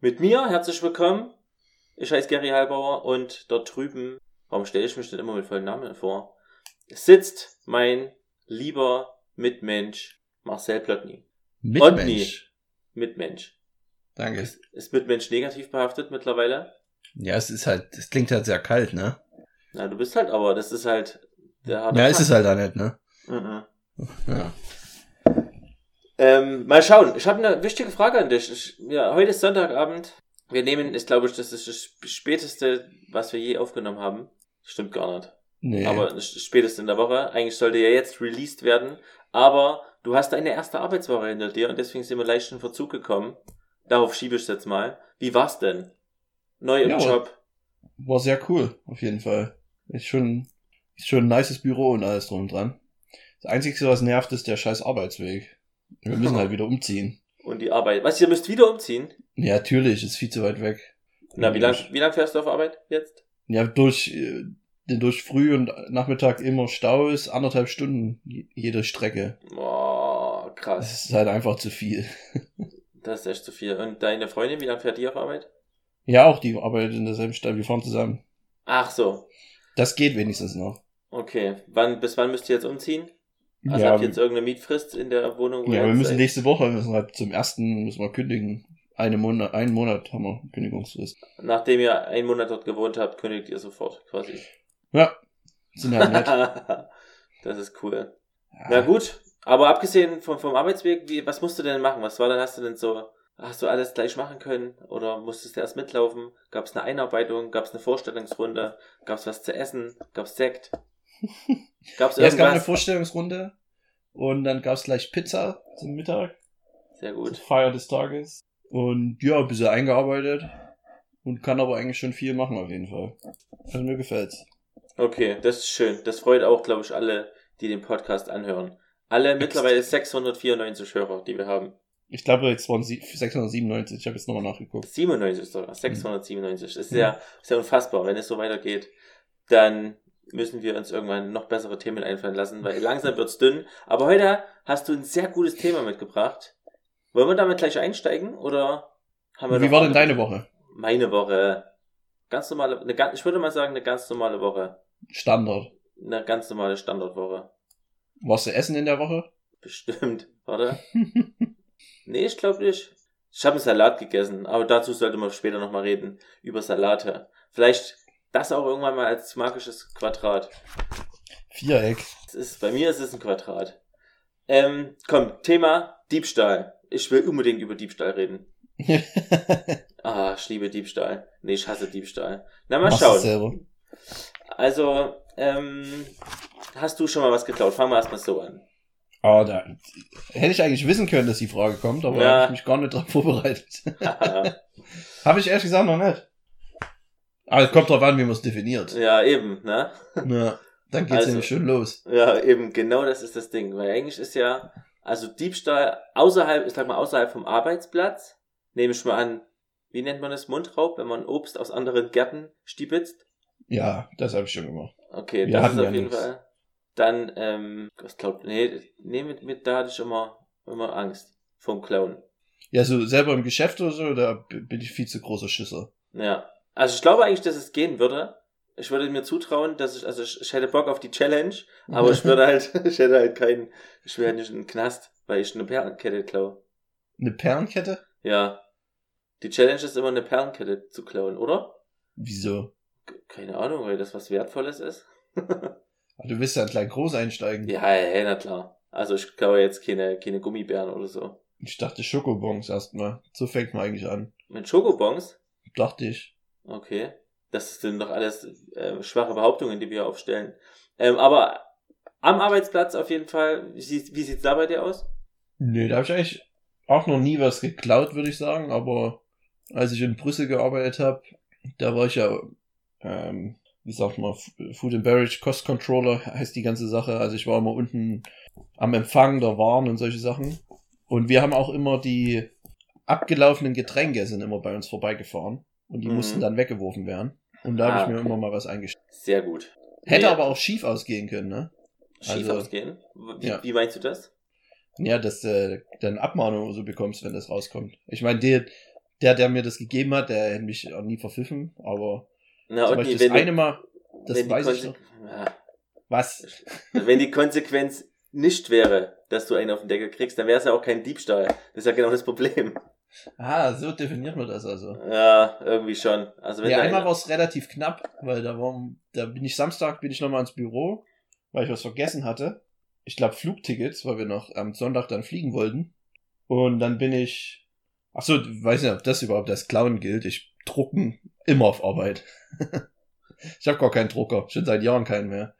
Mit mir, herzlich willkommen. Ich heiße Gary Halbauer und dort drüben, warum stelle ich mich nicht immer mit vollen Namen vor, sitzt mein lieber Mitmensch Marcel Plotny. Mitmensch. Mitmensch. Danke. Ist, ist Mitmensch negativ behaftet mittlerweile? Ja, es ist halt, es klingt halt sehr kalt, ne? Na, du bist halt aber, das ist halt der harte Ja, ist Fakt. es halt auch nicht, ne? Mhm. Ja. Ähm, mal schauen. Ich habe eine wichtige Frage an dich. Ich, ja, heute ist Sonntagabend. Wir nehmen, ich glaube, das ist das späteste, was wir je aufgenommen haben. Stimmt gar nicht. Nee. Aber spätestens in der Woche. Eigentlich sollte ja jetzt released werden. Aber du hast deine erste Arbeitswoche hinter dir und deswegen sind wir leicht in Verzug gekommen. Darauf schiebe ich jetzt mal. Wie war's denn? Neu im Ja, Job. War sehr cool, auf jeden Fall. Ist schon, ist schon ein nices Büro und alles drum und dran. Das Einzige, was nervt, ist der scheiß Arbeitsweg. Wir müssen halt wieder umziehen. Und die Arbeit. Was, ihr müsst wieder umziehen? Ja, natürlich, ist viel zu weit weg. Na, wie lang, wie lang fährst du auf Arbeit jetzt? Ja, durch, äh, durch Früh- und Nachmittag immer Stau ist, anderthalb Stunden je- jede Strecke. Boah, krass. Das ist halt einfach zu viel. Das ist echt zu viel. Und deine Freundin, wie lange fährt die auf Arbeit? Ja, auch die arbeitet in derselben Stadt, wir fahren zusammen. Ach so. Das geht wenigstens noch. Okay. Wann, bis wann müsst ihr jetzt umziehen? Also ja, habt ihr jetzt irgendeine Mietfrist in der Wohnung? wo Ja, wir müssen seid? nächste Woche, müssen halt zum ersten, müssen wir kündigen. Eine Monat, einen Monat haben wir Kündigungsfrist. Nachdem ihr einen Monat dort gewohnt habt, kündigt ihr sofort quasi. Ja, sind halt nett. das ist cool. Na gut. Aber abgesehen vom, vom Arbeitsweg, wie, was musst du denn machen? Was war dann, hast du denn so, hast du alles gleich machen können? Oder musstest du erst mitlaufen? Gab es eine Einarbeitung? Gab es eine Vorstellungsrunde? Gab es was zu essen? Gab es Sekt? Gab es Ja, es gab eine irgendwas? Vorstellungsrunde und dann gab's gleich Pizza zum Mittag, Sehr gut. Feier des Tages. Und ja, ein bisschen eingearbeitet und kann aber eigentlich schon viel machen auf jeden Fall. Also mir gefällt's. Okay, das ist schön. Das freut auch, glaube ich, alle, die den Podcast anhören. Alle mittlerweile 694 Hörer, die wir haben. Ich glaube, jetzt waren sie 697, ich habe jetzt nochmal nachgeguckt. 97 sogar, 697. Ist ja, ist ja unfassbar. Wenn es so weitergeht, dann müssen wir uns irgendwann noch bessere Themen einfallen lassen, weil langsam wird's dünn. Aber heute hast du ein sehr gutes Thema mitgebracht. Wollen wir damit gleich einsteigen oder haben wir Wie war denn deine Woche? Meine Woche. Ganz normale, eine, ich würde mal sagen, eine ganz normale Woche. Standard. Eine ganz normale Standardwoche. Warst du essen in der Woche? Bestimmt. Warte. Nee, ich glaube nicht. Ich habe einen Salat gegessen, aber dazu sollte man später nochmal reden. Über Salate. Vielleicht das auch irgendwann mal als magisches Quadrat. Viereck. Es ist, bei mir ist es ein Quadrat. Ähm, komm, Thema Diebstahl. Ich will unbedingt über Diebstahl reden. Ah, ich liebe Diebstahl. Nee, ich hasse Diebstahl. Na, mal Machst schauen. selber. Also, ähm, hast du schon mal was geklaut? Fangen wir erstmal so an. Ah, da hätte ich eigentlich wissen können, dass die Frage kommt, aber Ja. da habe ich mich gar nicht drauf vorbereitet. habe ich ehrlich gesagt noch nicht. Aber es kommt drauf an, wie man es definiert. ja, eben, ne? Ja, dann geht's Also- nämlich schon los. Ja, eben, genau das ist das Ding. Weil eigentlich ist ja, also Diebstahl außerhalb, ich sag mal, außerhalb vom Arbeitsplatz, nehme ich mal an, wie nennt man das? Mundraub, wenn man Obst aus anderen Gärten stibitzt? Ja, das habe ich schon gemacht. Okay, Wir das ist auf ja jeden nichts. Fall. Dann, ähm, was glaubt, nee, nee, mit, mit, da hatte ich immer, immer Angst vom Clown. Ja, so selber im Geschäft oder so, da bin ich viel zu großer Schisser. Ja. Also ich glaube eigentlich, dass es gehen würde. Ich würde mir zutrauen, dass ich, also ich, ich hätte Bock auf die Challenge, aber ich würde halt, ich hätte halt keinen, ich wäre nicht in den Knast, weil ich eine Perlenkette klaue. Eine Perlenkette? Ja. Die Challenge ist immer eine Perlenkette zu klauen, oder? Wieso? Keine Ahnung, weil das was Wertvolles ist. Ah, Du willst ja gleich groß einsteigen. ja, hey, na klar. Also ich klaue jetzt keine, keine Gummibären oder so. Ich dachte Schokobons erstmal. So fängt man eigentlich an. Mit Schokobons? Dachte ich. Okay. Das sind doch alles äh, schwache Behauptungen, die wir aufstellen. Ähm, aber am Arbeitsplatz auf jeden Fall, wie, sieht- wie sieht's da bei dir aus? Nö, da habe ich eigentlich auch noch nie was geklaut, würde ich sagen. Aber als ich in Brüssel gearbeitet habe, da war ich ja, ähm, wie sagt man, Food and Beverage Cost Controller heißt die ganze Sache. Also ich war immer unten am Empfang der Waren und solche Sachen. Und wir haben auch immer die abgelaufenen Getränke sind immer bei uns vorbeigefahren. Und die Mhm. mussten dann weggeworfen werden. Und da habe Ah, ich mir immer mal was eingestellt. Sehr gut. Hätte Nee, aber auch schief ausgehen können, ne? Schief Also, ausgehen? Wie, ja. wie meinst du das? Ja, dass du dann Abmahnung so bekommst, wenn das rauskommt. Ich meine, der, der, der mir das gegeben hat, der hätte mich auch nie verpfiffen, aber Na, zum und Beispiel das eine Mal, das weiß ich noch. ja, Was? wenn die Konsequenz nicht wäre, dass du einen auf den Deckel kriegst, dann wäre es ja auch kein Diebstahl. Das ist ja genau das Problem. Ah, so definiert man das also. Ja, irgendwie schon. Also wenn Ja, einmal war es relativ knapp, weil da war, da bin ich Samstag, bin ich nochmal ins Büro, weil ich was vergessen hatte. Ich glaube Flugtickets, weil wir noch am Sonntag dann fliegen wollten. Und dann bin ich, ach so, weiß nicht, ob das überhaupt als Clown gilt. Ich drucken immer auf Arbeit. ich habe gar keinen Drucker, schon seit Jahren keinen mehr.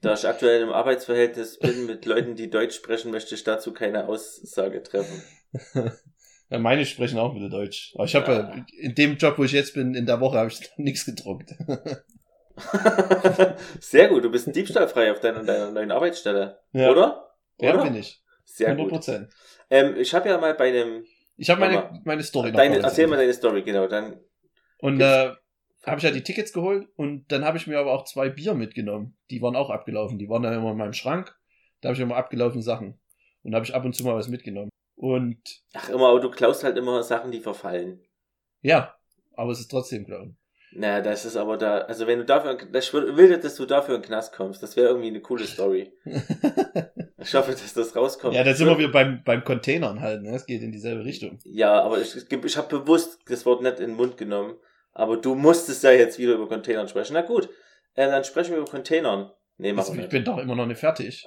Da ich aktuell im Arbeitsverhältnis bin mit Leuten, die Deutsch sprechen, möchte ich dazu keine Aussage treffen. Ja, meine sprechen auch wieder Deutsch. Aber ich habe Ja. ja. in dem Job, wo ich jetzt bin, in der Woche habe ich nichts gedruckt. Sehr gut, du bist diebstahlfrei auf deiner, deiner neuen Arbeitsstelle. Ja. Oder? Ja, Oder? bin ich. Sehr 100 gut. Prozent. Ähm, ich habe ja mal bei einem. Ich habe meine, meine Story Deine, erzähl mal deine Story, genau. Dann. Und äh, habe ich ja die Tickets geholt und dann habe ich mir aber auch zwei Bier mitgenommen. Die waren auch abgelaufen. Die waren dann immer in meinem Schrank. Da habe ich immer abgelaufene Sachen. Und da habe ich ab und zu mal was mitgenommen. Und Ach, immer, aber du klaust halt immer Sachen, die verfallen. ja, aber es ist trotzdem glauben. Naja, das ist aber da. Also, wenn du dafür. Ich will, dass du dafür in den Knast kommst. Das wäre irgendwie eine coole Story. Ich hoffe, dass das rauskommt. ja, da sind wir wieder beim, beim Containern halt. Ne? Es geht in dieselbe Richtung. Ja, aber ich, ich, habe bewusst das Wort nicht in den Mund genommen. Aber du musstest ja jetzt wieder über Containern sprechen. Na gut, äh, dann sprechen wir über Containern. Nee, Also, ich nicht. bin doch immer noch nicht fertig.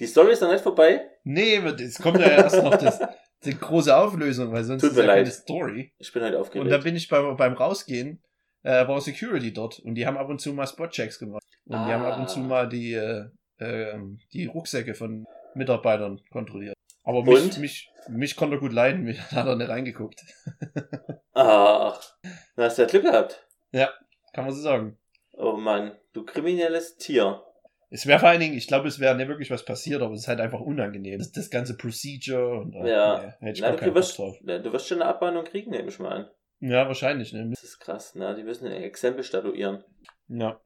Die Story ist noch nicht vorbei. Nee, es kommt ja erst noch das, die große Auflösung, weil sonst Tut ist mir ja keine leid. Story. Ich bin heute Und da aufgeregt. bin ich beim, beim Rausgehen, äh, war Security dort und die haben ab und zu mal Spotchecks gemacht. Und die haben ab und zu Ah. mal die, äh, ähm, die Rucksäcke von Mitarbeitern kontrolliert. Aber mich, Und? mich, mich konnte er gut leiden, mich hat er nicht reingeguckt. Ach, dann hast du ja Glück gehabt. Kann man so sagen. Oh Mann, du kriminelles Tier. Es wäre vor allen Dingen, ich glaube, es wäre nicht wirklich was passiert, aber es ist halt einfach unangenehm. Das, das ganze Procedure und äh, Ja. nee, hätte ich Na, gar du, wirst, du wirst schon eine Abmahnung kriegen, nehme ich mal an. Ja, wahrscheinlich, ne? Das ist krass, ne? Die müssen ein Exempel statuieren. Ja.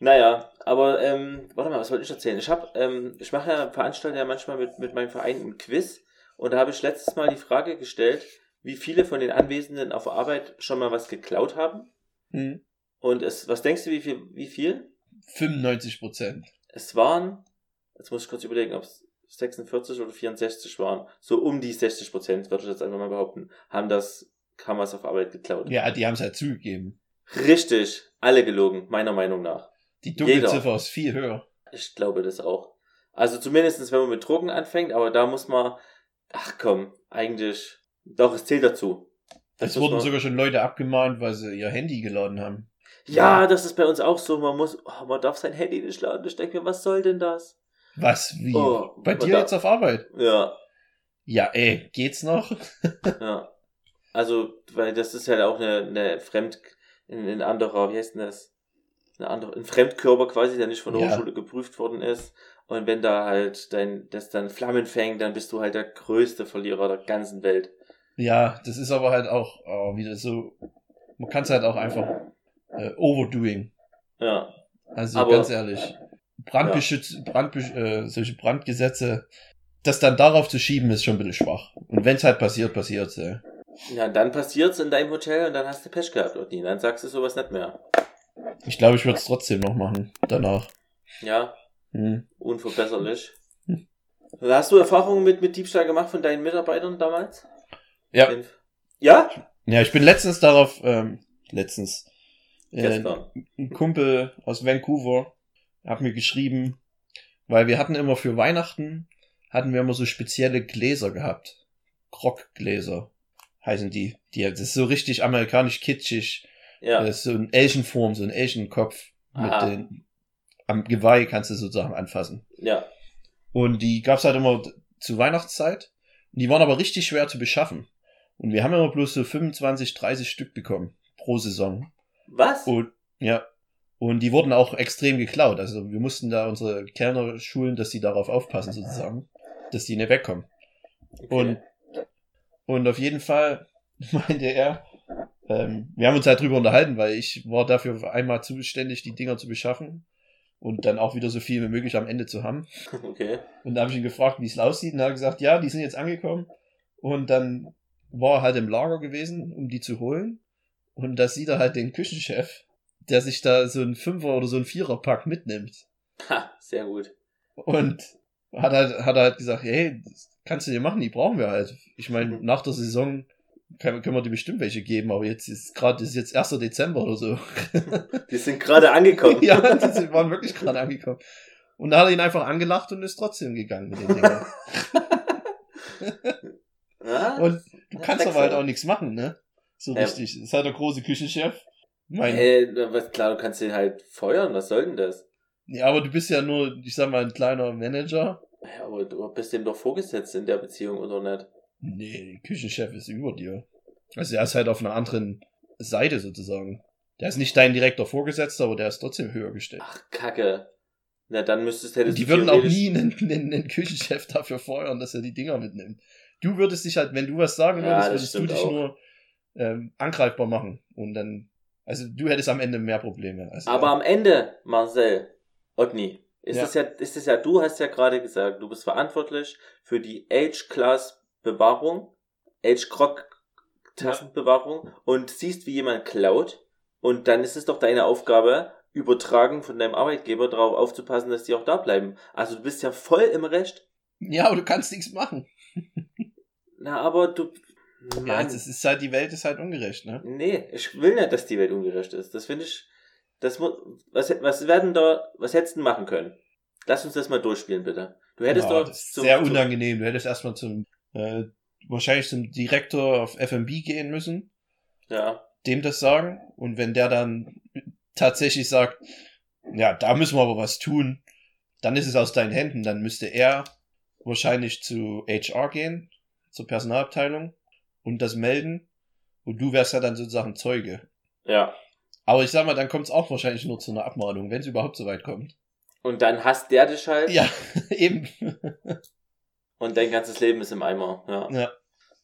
Naja, aber ähm, warte mal, was wollte ich erzählen? Ich habe, ähm, ich mache ja, veranstalte ja manchmal mit, mit meinem Verein ein Quiz und da habe ich letztes Mal die Frage gestellt, wie viele von den Anwesenden auf Arbeit schon mal was geklaut haben. Hm. Und es, was denkst du, wie viel? Wie viel? 95 Prozent. Es waren, jetzt muss ich kurz überlegen, ob es 46 oder 64 waren. So um die 60 Prozent, würde ich jetzt einfach mal behaupten, haben das, was auf Arbeit geklaut. Ja, die haben es halt zugegeben. Richtig, alle gelogen, meiner Meinung nach. Die. Dunkelziffer ist viel höher. Ich glaube das auch. Also zumindestens, wenn man mit Drogen anfängt, aber da muss man, ach komm, eigentlich, doch, es zählt dazu. Es wurden sogar schon Leute abgemahnt, weil sie ihr Handy geladen haben. Ja, das ist bei uns auch so. Man muss, oh, man darf sein Handy nicht laden. Ich denke mir, was soll denn das? Was? Wie? Oh, Bei dir jetzt auf Arbeit? Ja, Ja, ey, geht's noch? ja. Also, weil das ist halt auch eine, eine Fremd, ein, ein anderer, wie heißt denn das? Eine andere, ein Fremdkörper quasi, der nicht von der Ja. Hochschule geprüft worden ist. Und wenn da halt dein, das dann Flammen fängt, dann bist du halt der größte Verlierer der ganzen Welt. Ja, das ist aber halt auch oh, wieder so. Man kann es halt auch einfach äh, overdoing. Ja. Also Aber- ganz ehrlich. Brandbeschütz, Brandbesch äh, solche Brandgesetze, das dann darauf zu schieben, ist schon ein bisschen schwach. Und wenn es halt passiert, passiert's. Äh. Ja, dann passiert's in deinem Hotel und dann hast du Pech gehabt, Odin. Dann sagst du sowas nicht mehr. Ich glaube, ich würde es trotzdem noch machen. Danach. Ja, Hm. unverbesserlich. Hast du Erfahrungen mit, mit Diebstahl gemacht von deinen Mitarbeitern damals? Ja. Ja? Ja, ich bin letztens darauf, ähm, letztens, äh, ein Kumpel aus Vancouver hat mir geschrieben, weil wir hatten immer für Weihnachten, hatten wir immer so spezielle Gläser gehabt. Grockgläser heißen die. die. Das ist so richtig amerikanisch kitschig. Ja. Das ist so ein Elchenform, so ein Elchenkopf mit Aha. den, am Geweih kannst du sozusagen anfassen. Ja. Und die gab's halt immer zu Weihnachtszeit. Und die waren aber richtig schwer zu beschaffen. Und wir haben immer bloß so 25, 30 Stück bekommen pro Saison. Was? Und ja. Und die wurden auch extrem geklaut. Also wir mussten da unsere Kellner schulen, dass sie darauf aufpassen, sozusagen. Dass die nicht wegkommen. Okay. Und, und auf jeden Fall meinte er, ähm, wir haben uns halt drüber unterhalten, weil ich war dafür einmal zuständig, die Dinger zu beschaffen. und dann auch wieder so viel wie möglich am Ende zu haben. Okay. Und da habe ich ihn gefragt, wie es aussieht. Und er hat gesagt, ja, die sind jetzt angekommen. Und dann war er halt im Lager gewesen, um die zu holen. Und da sieht er halt den Küchenchef, der sich da so ein Fünfer- oder so ein Vierer-Pack mitnimmt. Ha, sehr gut. Und hat halt, hat halt gesagt, hey, das kannst du dir machen, die brauchen wir halt. Ich meine, Mhm. nach der Saison können wir dir bestimmt welche geben, aber jetzt ist gerade, ist jetzt 1. Dezember oder so. Die sind gerade angekommen. ja, die sind- waren wirklich gerade angekommen. Und da hat er ihn einfach angelacht und ist trotzdem gegangen mit den Dingern. Ja? Und du kannst aber halt auch nichts machen, ne? So Ja. richtig. Das ist halt der große Küchenchef. Mein, Äh, was, klar, du kannst den halt feuern. Was soll denn das? ja, aber du bist ja nur, ich sag mal, ein kleiner Manager. Ja, aber du bist dem doch vorgesetzt in der Beziehung, oder nicht? Nee, der Küchenchef ist über dir. Also er ist halt auf einer anderen Seite sozusagen. Der ist nicht dein direkter Vorgesetzter, aber der ist trotzdem höher gestellt. Ach, Kacke. Na, dann müsstest hättest Und die du würden auch nie einen, einen, einen Küchenchef dafür feuern, dass er die Dinger mitnimmt. Du würdest dich halt, wenn du was sagen Ja, würdest, das würdest du dich auch. nur ähm, angreifbar machen. Und dann, also du hättest am Ende mehr Probleme. Als Aber er. am Ende, Marcel, Otni, ist Ja. es ja, ist es ja, du hast ja gerade gesagt, du bist verantwortlich für die Age-Class-Bewahrung, Age-Croc-Tassenbewahrung und siehst, wie jemand klaut. Und dann ist es doch deine Aufgabe, übertragen von deinem Arbeitgeber darauf aufzupassen, dass die auch da bleiben. Also du bist ja voll im Recht. ja, aber du kannst nichts machen. Na, aber du. Ja, es ist halt, die Welt ist halt ungerecht, ne? Nee, ich will nicht, dass die Welt ungerecht ist. Das finde ich. Das mu was, was werden da, was hättest du machen können? Lass uns das mal durchspielen, bitte. Du hättest ja, doch. das ist zum- sehr unangenehm. Du hättest erstmal zum, äh, wahrscheinlich zum Direktor auf FMB gehen müssen, Ja. dem das sagen. Und wenn der dann tatsächlich sagt, ja, da müssen wir aber was tun, dann ist es aus deinen Händen. Dann müsste er wahrscheinlich zu HR gehen, zur Personalabteilung und das melden. Und du wärst ja dann sozusagen Zeuge. Ja. Aber ich sag mal, dann kommt es auch wahrscheinlich nur zu einer Abmahnung, wenn es überhaupt so weit kommt. Und dann hasst der dich halt. Ja, eben. Und dein ganzes Leben ist im Eimer. Ja. Ja.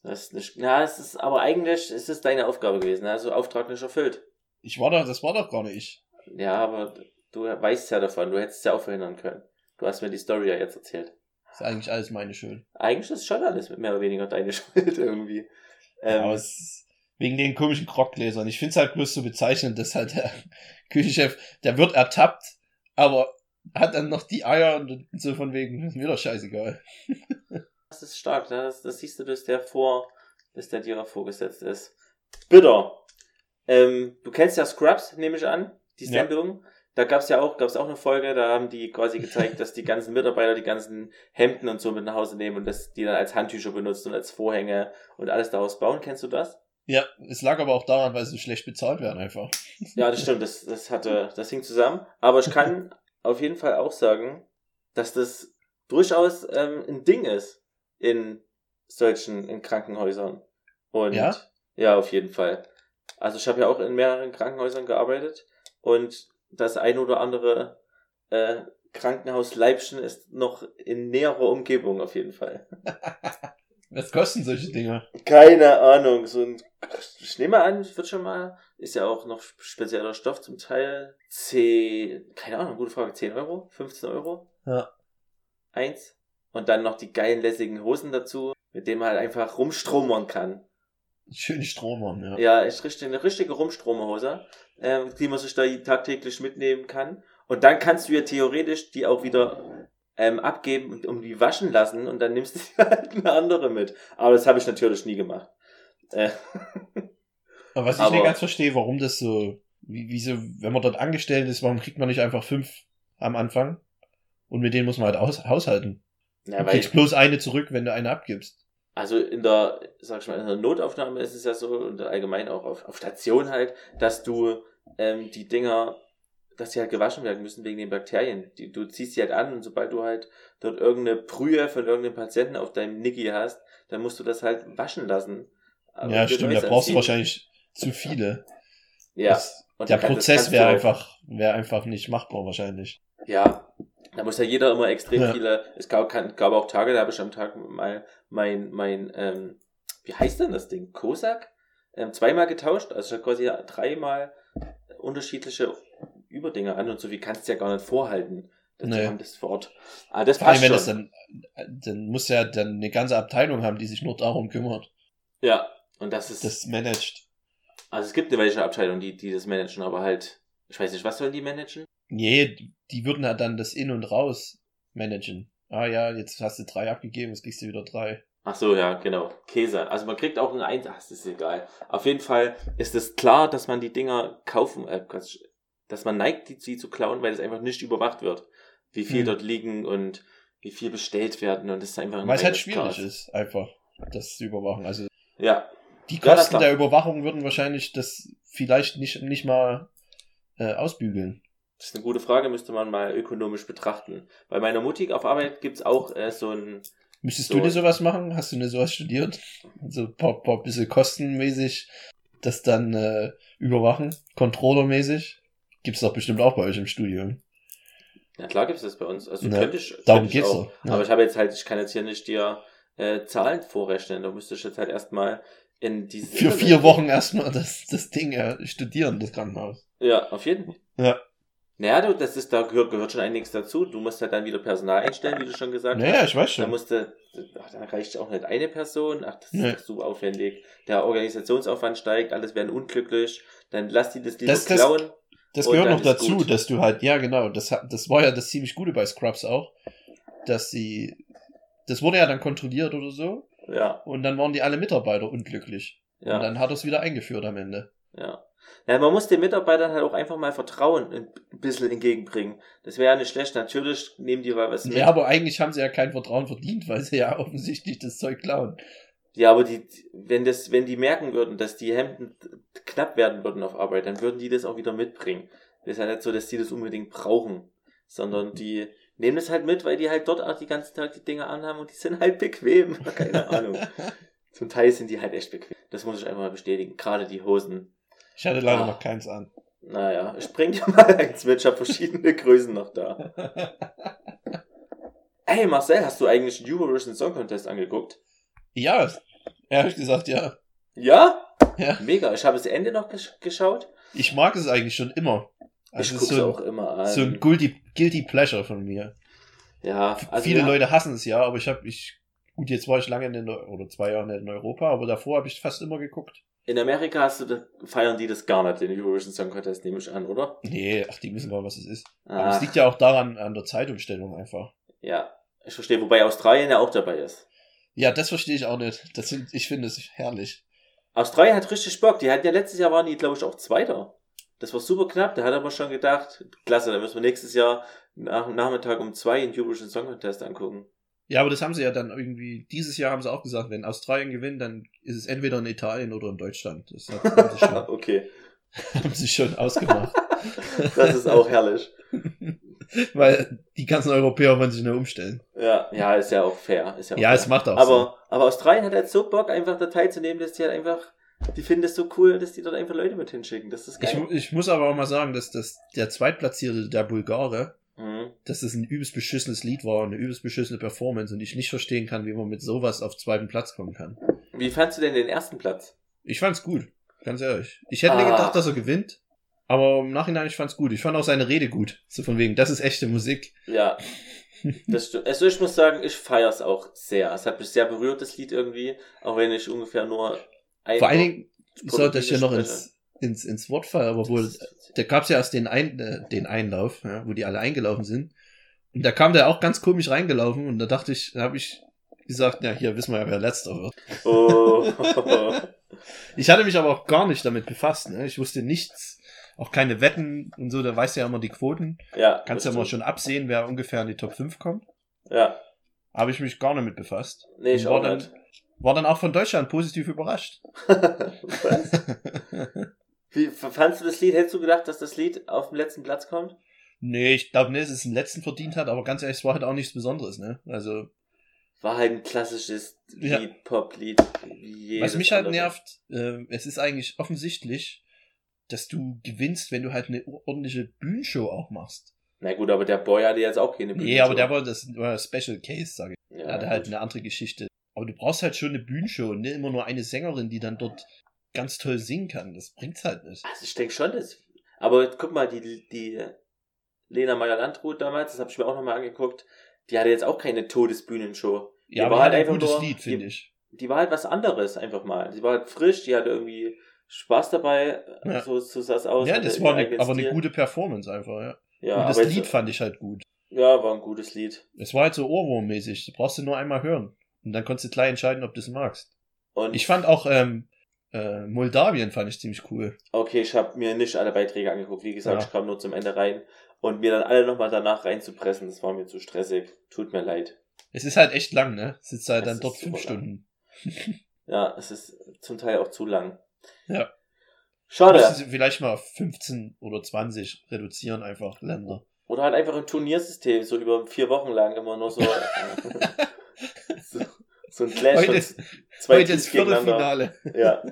Das ist nicht, ja, es ist, aber eigentlich ist es deine Aufgabe gewesen. Also Auftrag nicht erfüllt. Ich war doch, das war doch gar nicht ich. Ja, aber du weißt ja davon. Du hättest es ja auch verhindern können. Du hast mir die Story ja jetzt erzählt. ist eigentlich alles meine Schuld. Eigentlich ist schon alles mehr oder weniger deine Schuld irgendwie. Ähm, es ist wegen den komischen Krockgläsern. Ich finde es halt bloß so bezeichnend, dass halt der Küchenchef, der wird ertappt, aber hat dann noch die Eier und so von wegen, ist mir doch scheißegal. Das ist stark, ne? Das, das siehst du, dass der vor, dass der dir vorgesetzt ist. Bitter. Ähm, du kennst ja Scrubs, nehme ich an, die Ja. Da gab's ja auch, gab's auch eine Folge, da haben die quasi gezeigt, dass die ganzen Mitarbeiter die ganzen Hemden und so mit nach Hause nehmen und dass die dann als Handtücher benutzen und als Vorhänge und alles daraus bauen. Kennst du das? Ja, es lag aber auch daran, weil sie schlecht bezahlt werden einfach. Ja, das stimmt, das, das hatte, das hing zusammen. Aber ich kann auf jeden Fall auch sagen, dass das durchaus ähm, ein Ding ist in solchen, in Krankenhäusern. Und Ja? ja, auf jeden Fall. Also ich habe ja auch in mehreren Krankenhäusern gearbeitet und das ein oder andere äh, Krankenhaus Leibchen ist noch in näherer Umgebung auf jeden Fall. Was kosten solche Dinge? Keine Ahnung, so ein, ich nehme an, wird schon mal, ist ja auch noch spezieller Stoff zum Teil. 10, keine Ahnung, gute Frage, 10 Euro, 15 Euro? Ja. Eins. Und dann noch die geilen lässigen Hosen dazu, mit denen man halt einfach rumstromern kann. Schöne Stromer, ja. Ja, ist richtig, eine richtige Rumstromerhose, ähm, die man sich da tagtäglich mitnehmen kann. Und dann kannst du ja theoretisch die auch wieder ähm, abgeben und um die waschen lassen und dann nimmst du halt eine andere mit. Aber das habe ich natürlich nie gemacht. Äh, Aber was ich Aber- nicht ganz verstehe, warum das so, wie, wieso, wenn man dort angestellt ist, warum kriegt man nicht einfach fünf am Anfang? Und mit denen muss man halt aus, haushalten. ja, du kriegst bloß eine zurück, wenn du eine abgibst. Also in der, sag ich mal, in der Notaufnahme ist es ja so und allgemein auch auf, auf Station halt, dass du ähm, die Dinger, dass die halt gewaschen werden müssen wegen den Bakterien. Die, du ziehst die halt an und sobald du halt dort irgendeine Brühe von irgendeinem Patienten auf deinem Niki hast, dann musst du das halt waschen lassen. Aber ja, stimmt, da brauchst du wahrscheinlich zu viele. Ja. Das, der Prozess wäre einfach, wäre einfach nicht machbar wahrscheinlich. Ja, da muss ja jeder immer extrem Ja. viele. Es gab, gab auch Tage, da habe ich am Tag mal mein, mein, ähm, wie heißt denn das Ding? Kosak? Ähm, zweimal getauscht. Also ich habe quasi dreimal unterschiedliche Überdinger an und so viel kannst du ja gar nicht vorhalten. Das Nee. haben das vor Ort. Ah, das Vor allem, wenn das dann, dann muss ja dann eine ganze Abteilung haben, die sich nur darum kümmert, ja, und das ist, das managt. also es gibt eine welche Abteilung, die, die das managen, aber halt, ich weiß nicht, was sollen die managen? Nee, die würden ja dann das In und Raus managen. Ah ja, jetzt hast du drei abgegeben, jetzt kriegst du wieder drei. Ach so, ja, genau. Käse. Also man kriegt auch ein Eins. Ach, das ist egal. Auf jeden Fall ist es klar, dass man die Dinger kaufen, äh, dass man neigt, die, sie zu klauen, weil es einfach nicht überwacht wird. Wie viel Hm. dort liegen und wie viel bestellt werden und das ist einfach ein Weil es halt schwierig Chaos. ist, einfach das zu überwachen. Also Ja, die Ja, Kosten klar. der Überwachung würden wahrscheinlich das vielleicht nicht, nicht mal äh, ausbügeln. Das ist eine gute Frage, müsste man mal ökonomisch betrachten. Bei meiner Mutti auf Arbeit gibt's auch äh, so ein, Müsstest So. du dir sowas machen? Hast du dir sowas studiert? So ein paar, paar bisschen kostenmäßig das dann äh, überwachen, controllermäßig? Gibt's doch bestimmt auch bei euch im Studium. ja klar gibt's das bei uns. Also Ja, könnte ich, darum könnte ich geht's auch. doch, ja. Aber ich habe jetzt halt, ich kann jetzt hier nicht dir äh, Zahlen vorrechnen. Da müsste ich jetzt halt erstmal in dieses Für Internet vier. Wochen erstmal das, das Ding äh, studieren, das Krankenhaus. Ja, auf jeden Fall. Ja. Naja, du, das ist, da gehört, gehört schon einiges dazu. Du musst halt dann wieder Personal einstellen, wie du schon gesagt Naja, hast. ich weiß Da schon. musste, ach, da reicht auch nicht eine Person. Ach, das Nee. ist super aufwendig. Der Organisationsaufwand steigt, alles werden unglücklich. Dann lass die das lieber Das- das- klauen. Das Und gehört noch dazu, gut. dass du halt, ja genau, das, hat- das war ja das ziemlich Gute bei Scrubs auch, dass sie, das wurde ja dann kontrolliert oder so Ja, und dann waren die alle Mitarbeiter unglücklich. Und ja, dann hat er es wieder eingeführt am Ende. Ja. Ja, man muss den Mitarbeitern halt auch einfach mal Vertrauen ein bisschen entgegenbringen. Das wäre ja nicht schlecht. Natürlich nehmen die mal was mit. Ja, aber eigentlich haben sie ja kein Vertrauen verdient, weil sie ja offensichtlich das Zeug klauen. Ja, aber die, wenn das, wenn die merken würden, dass die Hemden knapp werden würden auf Arbeit, dann würden die das auch wieder mitbringen. Das ist ja nicht so, dass die das unbedingt brauchen, sondern die nehmen es halt mit, weil die halt dort auch die ganzen Tag die Dinge anhaben und die sind halt bequem. Keine Ahnung. Zum Teil sind die halt echt bequem. Das muss ich einfach mal bestätigen. Gerade die Hosen. Ich hatte leider Ah. noch keins an. Naja, ich bring dir mal eins mit. Ich habe verschiedene Größen noch da. Hey Marcel, hast du eigentlich den Eurovision Song Contest angeguckt? ja, ehrlich gesagt, ja. Ja? Ja. Mega. Ich habe das Ende noch gesch geschaut. Ich mag es eigentlich schon immer. Ich Also es gucke so, auch immer an. so ein guilty, guilty Pleasure von mir. ja, also Viele ja, Leute hassen es ja, aber ich habe, ich, gut, jetzt war ich lange in Eu- oder zwei Jahre nicht in Europa, aber davor habe ich fast immer geguckt. In Amerika hast du, das- feiern die das gar nicht, den Eurovision Song Contest, nehme ich an, oder? Nee, ach, die wissen gar, was es ist. Aber Ah, es liegt ja auch daran, an der Zeitumstellung einfach. ja, ich verstehe, wobei Australien ja auch dabei ist. Ja, das verstehe ich auch nicht. Das sind, ich finde es herrlich. Australien hat richtig Bock. Die hatten ja letztes Jahr waren die, glaube ich, auch Zweiter. Das war super knapp. Da hat er aber schon gedacht, klasse, dann müssen wir nächstes Jahr nach Nachmittag um zwei den Eurovision Song Contest angucken. Ja, aber das haben sie ja dann irgendwie, dieses Jahr haben sie auch gesagt, wenn Australien gewinnt, dann ist es entweder in Italien oder in Deutschland. Das hat, haben, sie schon, okay, haben sie schon ausgemacht. das ist auch herrlich. Weil die ganzen Europäer wollen sich nur umstellen. Ja, ja, ist ja auch fair. Ist ja, Ja, fair. es macht auch aber, aber Australien hat halt so Bock, einfach da teilzunehmen, dass die halt einfach, die finden das so cool, dass die dort einfach Leute mit hinschicken. Das ist Ich, geil. ich muss aber auch mal sagen, dass das der Zweitplatzierte, der Bulgare, Mhm. dass das ein übelst beschissenes Lied war, eine übelst beschissene Performance und ich nicht verstehen kann, wie man mit sowas auf zweiten Platz kommen kann. Wie fandst du denn den ersten Platz? Ich fand's gut, ganz ehrlich. Ich hätte Ah. nicht gedacht, dass er gewinnt, aber im Nachhinein ich fand's gut. Ich fand auch seine Rede gut. So von wegen, das ist echte Musik. Ja, das stimmt. Also ich muss sagen, ich feier's auch sehr. Es hat mich sehr berührt, das Lied irgendwie, auch wenn ich ungefähr nur ein Vor allen Dingen, ich soll Portugiesisch das hier noch ins, ins, ins Wort fallen, aber wohl, da gab's ja erst den, Ein, äh, den Einlauf, ja, wo die alle eingelaufen sind. Und da kam der auch ganz komisch reingelaufen und da dachte ich, da habe ich gesagt, ja, hier wissen wir ja, wer letzter wird. Oh. Ich hatte mich aber auch gar nicht damit befasst, ne? Ich wusste nichts, auch keine Wetten und so, da weißt du ja immer die Quoten. ja. Kannst ja mal schon absehen, wer ungefähr in die Top 5 kommt. Ja. Habe ich mich gar nicht mit befasst. Nee, ich war auch dann, nicht. War dann auch von Deutschland positiv überrascht. Wie fandst du das Lied? Hättest du gedacht, dass das Lied auf dem letzten Platz kommt? nee, ich glaube nicht, dass es den letzten verdient hat, aber ganz ehrlich, es war halt auch nichts Besonderes, ne? Also, War halt ein klassisches Ja. Lied, Pop-Lied. was mich halt andere. nervt, äh, es ist eigentlich offensichtlich, dass du gewinnst, wenn du halt eine ordentliche Bühnenshow auch machst. Na gut, aber der Boy hatte jetzt auch keine Nee, aber der war das war Special Case, sage ich. ja, Er hatte halt gut. eine andere Geschichte. Aber du brauchst halt schon eine Bühnenshow und nicht immer nur eine Sängerin, die dann dort ganz toll singen kann. Das bringt's halt nicht. Also ich denke schon, dass. Aber guck mal, die, die Lena Meyer-Landrut damals, das habe ich mir auch nochmal angeguckt, die hatte jetzt auch keine Todesbühnenshow. Die Ja, aber war halt ein einfach gutes nur, Lied, finde ich. die war halt was anderes einfach mal. Die war halt frisch, die hatte irgendwie Spaß dabei, Ja. so, so sah es aus. Ja, das war eine, aber eine Stil. gute Performance einfach, ja. Ja, Und das Lied fand ich halt gut. Ja, war ein gutes Lied. Es war halt so Ohrwurmmäßig. Du brauchst du nur einmal hören. Und dann konntest du gleich entscheiden, ob du es magst. Und Ich fand auch ähm, äh, Moldawien fand ich ziemlich cool. Okay, ich habe mir nicht alle Beiträge angeguckt. Wie gesagt, Ja. ich kam nur zum Ende rein. Und mir dann alle nochmal danach reinzupressen, das war mir zu stressig. Tut mir leid. Es ist halt echt lang, ne? Sitzt halt Es dann dort fünf lang. Stunden. Ja, es ist zum Teil auch zu lang. Ja. Schade. Vielleicht mal auf 15 oder 20 reduzieren, einfach Länder. Oder halt einfach ein Turniersystem, so über vier Wochen lang immer nur so. so, so ein Clash Heute, von zwei heute Teams ist. Viertelfinale. Ja,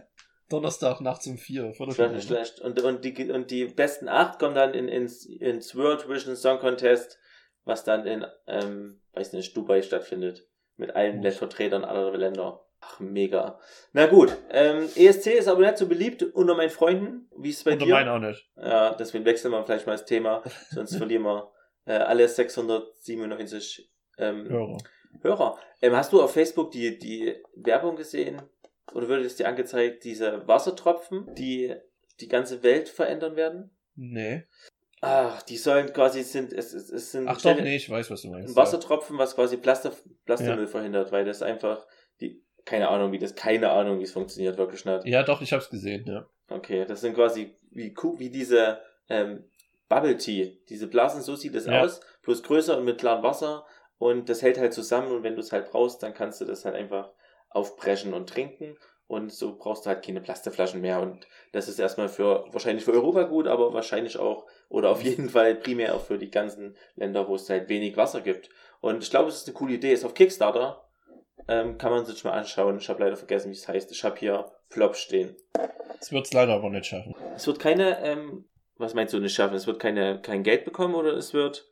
Donnerstag nachts um vier. schlecht, schlecht. Und, und, die, und die besten acht kommen dann in, ins, ins World Vision Song Contest, was dann in, ähm, weiß nicht, Dubai stattfindet. Mit allen Oh. Vertretern aller Länder. Ach, mega. Na gut, ähm, ESC ist aber nicht so beliebt unter meinen Freunden. Wie es bei Unter dir? meinen auch nicht. Ja, deswegen wechseln wir vielleicht mal das Thema, sonst verlieren wir äh, alle 697 ähm, Hörer. Hörer. Ähm, hast du auf Facebook die, die Werbung gesehen? Oder würde es dir angezeigt, diese Wassertropfen, die die ganze Welt verändern werden? Nee. Ach, die sollen quasi sind, es, es, es sind Ach doch, nee, ich weiß, was du meinst. ein Wassertropfen, was quasi Plaster, Plastikmüll Ja. verhindert, weil das einfach die, keine Ahnung, wie das, keine Ahnung, wie es funktioniert, wirklich nicht. Ja, doch, ich hab's gesehen, ja. Okay, das sind quasi wie, wie diese ähm, Bubble Tea. Diese Blasen, so sieht es Ja. aus, bloß größer und mit klarem Wasser. Und das hält halt zusammen und wenn du es halt brauchst, dann kannst du das halt einfach aufbrechen und trinken. Und so brauchst du halt keine Plastikflaschen mehr. Und das ist erstmal für, wahrscheinlich für Europa gut, aber wahrscheinlich auch, oder auf jeden Fall primär auch für die ganzen Länder, wo es halt wenig Wasser gibt. Und ich glaube, es ist eine coole Idee. Ist auf Kickstarter. Ähm, kann man sich mal anschauen. Ich habe leider vergessen, wie es heißt. Ich habe hier Flop stehen. Das wird's leider aber nicht schaffen. Es wird keine, ähm, was meinst du nicht schaffen? Es wird keine, kein Geld bekommen oder es wird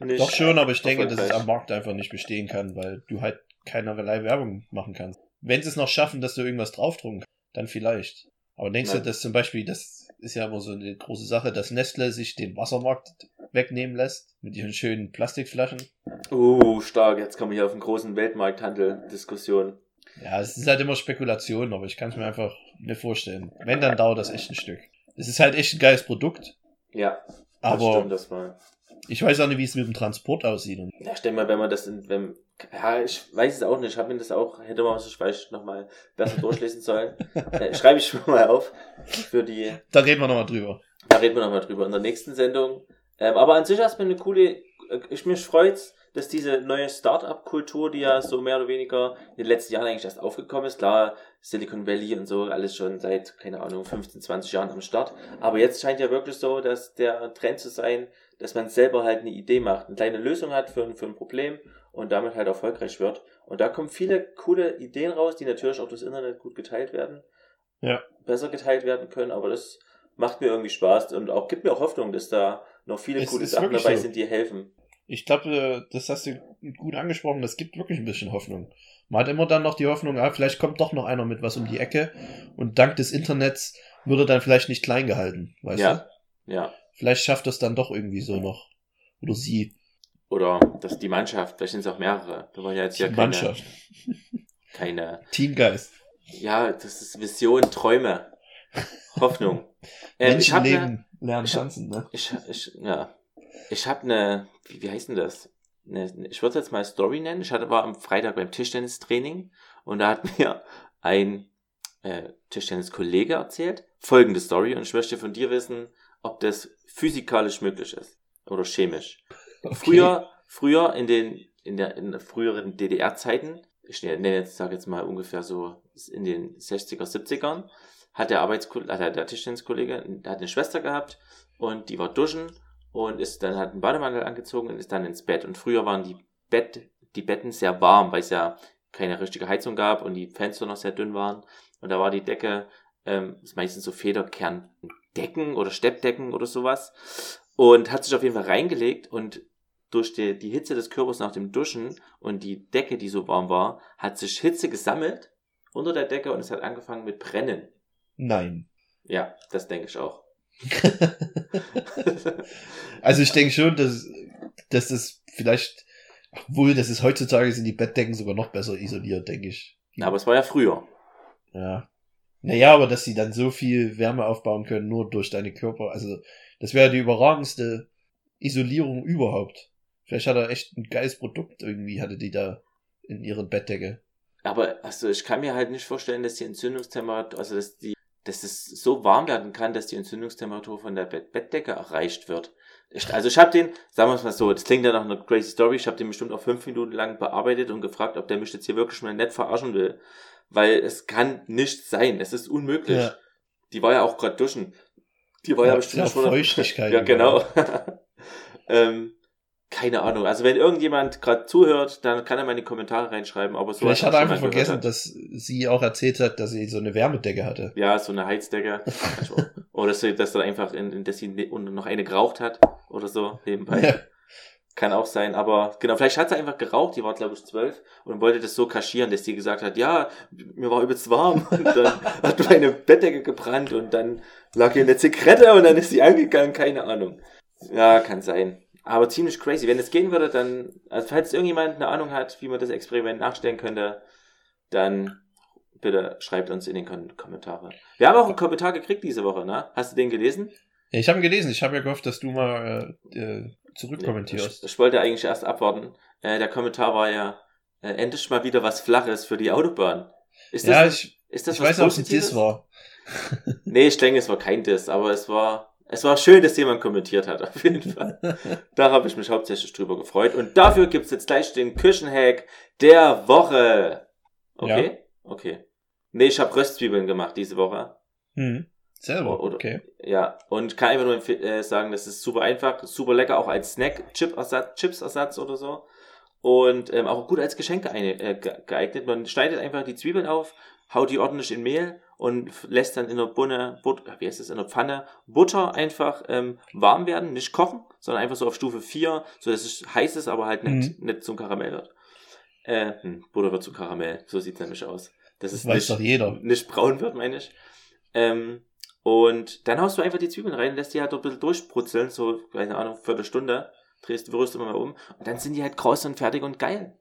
nicht. Doch schon, aber ich denke, dass es am Markt einfach nicht bestehen kann, weil du halt keinerlei Werbung machen kannst. Wenn sie es noch schaffen, dass du irgendwas draufdrucken kannst, dann vielleicht. Aber denkst Nein. du, dass zum Beispiel, das ist ja immer so eine große Sache, dass Nestle sich den Wassermarkt wegnehmen lässt mit ihren schönen Plastikflaschen? Uh, stark. Jetzt kommen wir hier auf einen großen Weltmarkthandel-Diskussion. Ja, es ist halt immer Spekulation, aber ich kann es mir einfach nicht vorstellen. Wenn, dann dauert das echt ein Stück. Es ist halt echt ein geiles Produkt, Ja, das aber stimmt das mal. ich weiß auch nicht, wie es mit dem Transport aussieht. Ja, stell mal, wenn man das in, wenn, ja, ich weiß es auch nicht. Ich habe mir das auch, hätte man sich vielleicht nochmal besser durchlesen sollen. äh, schreibe ich schon mal auf. Für die, da reden wir nochmal drüber. Da reden wir nochmal drüber in der nächsten Sendung. Ähm, aber an sich erstmal eine coole, äh, ich mich freut's, dass diese neue Start-up-Kultur, die ja so mehr oder weniger in den letzten Jahren eigentlich erst aufgekommen ist, klar, Silicon Valley und so, alles schon seit, keine Ahnung, 15, 20 Jahren am Start. Aber jetzt scheint ja wirklich so, dass der Trend zu sein, dass man selber halt eine Idee macht, eine kleine Lösung hat für, für ein Problem und damit halt erfolgreich wird. Und da kommen viele coole Ideen raus, die natürlich auch durchs Internet gut geteilt werden. Ja. Besser geteilt werden können, aber das macht mir irgendwie Spaß und auch gibt mir auch Hoffnung, dass da noch viele Es coole Sachen dabei so. sind, die helfen. Ich glaube, äh, das hast du gut angesprochen. Das gibt wirklich ein bisschen Hoffnung. Man hat immer dann noch die Hoffnung, ah, vielleicht kommt doch noch einer mit was um die Ecke. Und dank des Internets wird er dann vielleicht nicht klein gehalten. Weißt ja, du? ja. Vielleicht schafft es dann doch irgendwie so noch. Oder sie. Oder das die Mannschaft, vielleicht sind es auch mehrere. Wir wollen ja jetzt Die hier keine, Mannschaft. keine, Teamgeist. ja, das ist Vision, Träume, Hoffnung. Habe ne, Menschenleben lernen ich- tanzen, ne? ich, ich, ja, ich habe eine, wie, wie heißt denn das? Ne, ich würde jetzt mal Story nennen. Ich hatte war am Freitag beim Tischtennistraining und da hat mir ein äh, Tischtenniskollege erzählt folgende Story und ich möchte von dir wissen, ob das physikalisch möglich ist oder chemisch. Okay. Früher, früher in den in der in früheren DDR-Zeiten, ich nenne jetzt, sage jetzt mal ungefähr so in den 60er, 70ern, hat der Arbeitskollege, hat der Tischtenniskollege, hat eine Schwester gehabt und die war duschen und ist dann hat einen Bademantel angezogen und ist dann ins Bett. Und früher waren die Bett, die Betten sehr warm, weil es ja keine richtige Heizung gab und die Fenster noch sehr dünn waren. Und da war die Decke ähm, ist meistens so Federkerndecken oder Steppdecken oder sowas. Und hat sich auf jeden Fall reingelegt und durch die, die Hitze des Körpers nach dem Duschen und die Decke, die so warm war, hat sich Hitze gesammelt unter der Decke und es hat angefangen mit Brennen. Nein. Ja, das denke ich auch. also ich denke schon, dass, dass das vielleicht, obwohl das ist heutzutage sind die Bettdecken sogar noch besser isoliert, denke ich. Ja, aber es war ja früher. Ja. Naja, aber dass sie dann so viel Wärme aufbauen können, nur durch deine Körper. Also, das wäre die überragendste Isolierung überhaupt. Vielleicht hat er echt ein geiles Produkt irgendwie, hatte die da in ihren Bettdecke. Aber also ich kann mir halt nicht vorstellen, dass die Entzündungstemperatur, also dass die, dass es so warm werden kann, dass die Entzündungstemperatur von der Bett Bettdecke erreicht wird. Ich, also ich habe den, sagen wir es mal so, das klingt ja nach einer crazy Story, ich habe den bestimmt auch fünf Minuten lang bearbeitet und gefragt, ob der mich jetzt hier wirklich mal nett verarschen will. Weil es kann nicht sein, es ist unmöglich. Ja. Die war ja auch gerade duschen. Die war ja, ja bestimmt schon. Feuchtigkeit. Ja, genau. ähm, keine Ahnung. Also wenn irgendjemand gerade zuhört, dann kann er mal in die Kommentare reinschreiben. Aber so Vielleicht hat er einfach vergessen, dass sie auch erzählt hat, dass sie so eine Wärmedecke hatte. Ja, so eine Heizdecke. oder dass sie, dass er einfach in, in dass sie ne, noch eine geraucht hat oder so nebenbei. Ja. Kann auch sein, aber genau, vielleicht hat sie einfach geraucht, die war glaube ich zwölf und wollte das so kaschieren, dass sie gesagt hat, ja, mir war übelst warm und dann hat meine Bettdecke gebrannt und dann lag hier eine Zigarette und dann ist sie angegangen, keine Ahnung. Ja, kann sein. Aber ziemlich crazy. Wenn es gehen würde, dann, also falls irgendjemand eine Ahnung hat, wie man das Experiment nachstellen könnte, dann bitte schreibt uns in den Kom Kommentare. Wir haben auch einen Kommentar gekriegt diese Woche, ne? Hast du den gelesen? Ja, ich habe ihn gelesen. Ich habe ja gehofft, dass du mal äh, äh zurückkommentierst. Ich, ich, wollte eigentlich erst abwarten. Äh, der Kommentar war ja äh, endlich mal wieder was Flaches für die Autobahn. Ist das, ja, ich, ist das ich was weiß, ob es ein Diss war. nee, ich denke, es war kein Diss, aber es war es war schön, dass jemand kommentiert hat, auf jeden Fall. da habe ich mich hauptsächlich drüber gefreut. Und dafür gibt's jetzt gleich den Küchenhack der Woche. Okay? Ja. Okay. Nee, ich habe Röstzwiebeln gemacht diese Woche. Hm. Selber, Oder, okay. Ja, und kann einfach nur äh, sagen, das ist super einfach, super lecker, auch als Snack, Chip-Ersatz, Chips-Ersatz oder so. Und ähm, auch gut als Geschenk äh, geeignet. Man schneidet einfach die Zwiebeln auf, haut die ordentlich in Mehl und lässt dann in der Bunne, But, wie heißt das, in der Pfanne Butter einfach ähm, warm werden, nicht kochen, sondern einfach so auf Stufe 4, so dass es heiß ist, aber halt nicht, mhm. nicht zum Karamell wird. Äh, hm, Butter wird zum Karamell, so sieht es nämlich aus. Das, das weiß nicht, doch jeder. Nicht braun wird, meine ich. Ähm, und dann haust du einfach die Zwiebeln rein, lässt die halt ein bisschen durchbrutzeln, so, keine Ahnung, Viertelstunde, drehst, rührst du immer mal um und dann sind die halt kross und fertig und geil.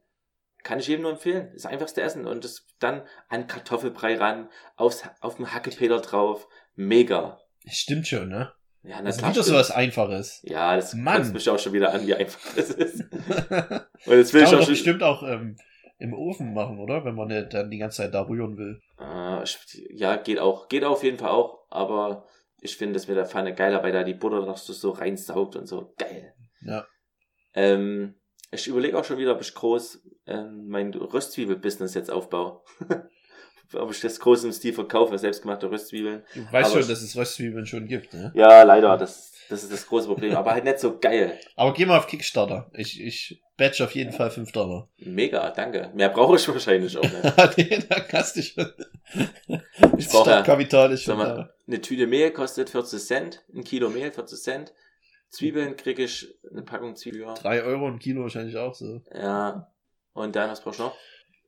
Kann ich jedem nur empfehlen. Das einfachste Essen. Und das dann an Kartoffelbrei ran, aufs, auf dem Hackepeter drauf. Mega. Stimmt schon, ne? Ja, das ist wieder so was Einfaches. Ja, das Mann. mich auch schon wieder an, wie einfach das ist. Und jetzt will Kann ich auch schon... bestimmt auch ähm, im Ofen machen, oder? Wenn man nicht dann die ganze Zeit da rühren will. Ah, ja, geht auch. Geht auf jeden Fall auch. Aber ich finde es mit der Pfanne geiler, weil da die Butter noch so, so reinsaugt und so. Geil. Ja. Ähm, ich überlege auch schon wieder, ob ich groß ähm, mein Röstzwiebel-Business jetzt aufbaue. ob ich das groß im Stil verkaufe, selbstgemachte Röstzwiebeln. Du weißt Aber schon, dass es Röstzwiebeln schon gibt, ne? Ja, leider, das, das ist das große Problem. Aber halt nicht so geil. Aber geh mal auf Kickstarter. Ich, ich batch auf jeden Fall 5 Dollar. Mega, danke. Mehr brauche ich wahrscheinlich auch nicht. nee, da kannst du schon. ich brauche Kapital ist schon mal, Eine Tüte Mehl kostet 40 Cent, ein Kilo Mehl 40 Cent. Zwiebeln kriege ich eine Packung Zwiebeln. Drei Euro ein Kilo wahrscheinlich auch so. Ja. Und dann, was brauchst du noch?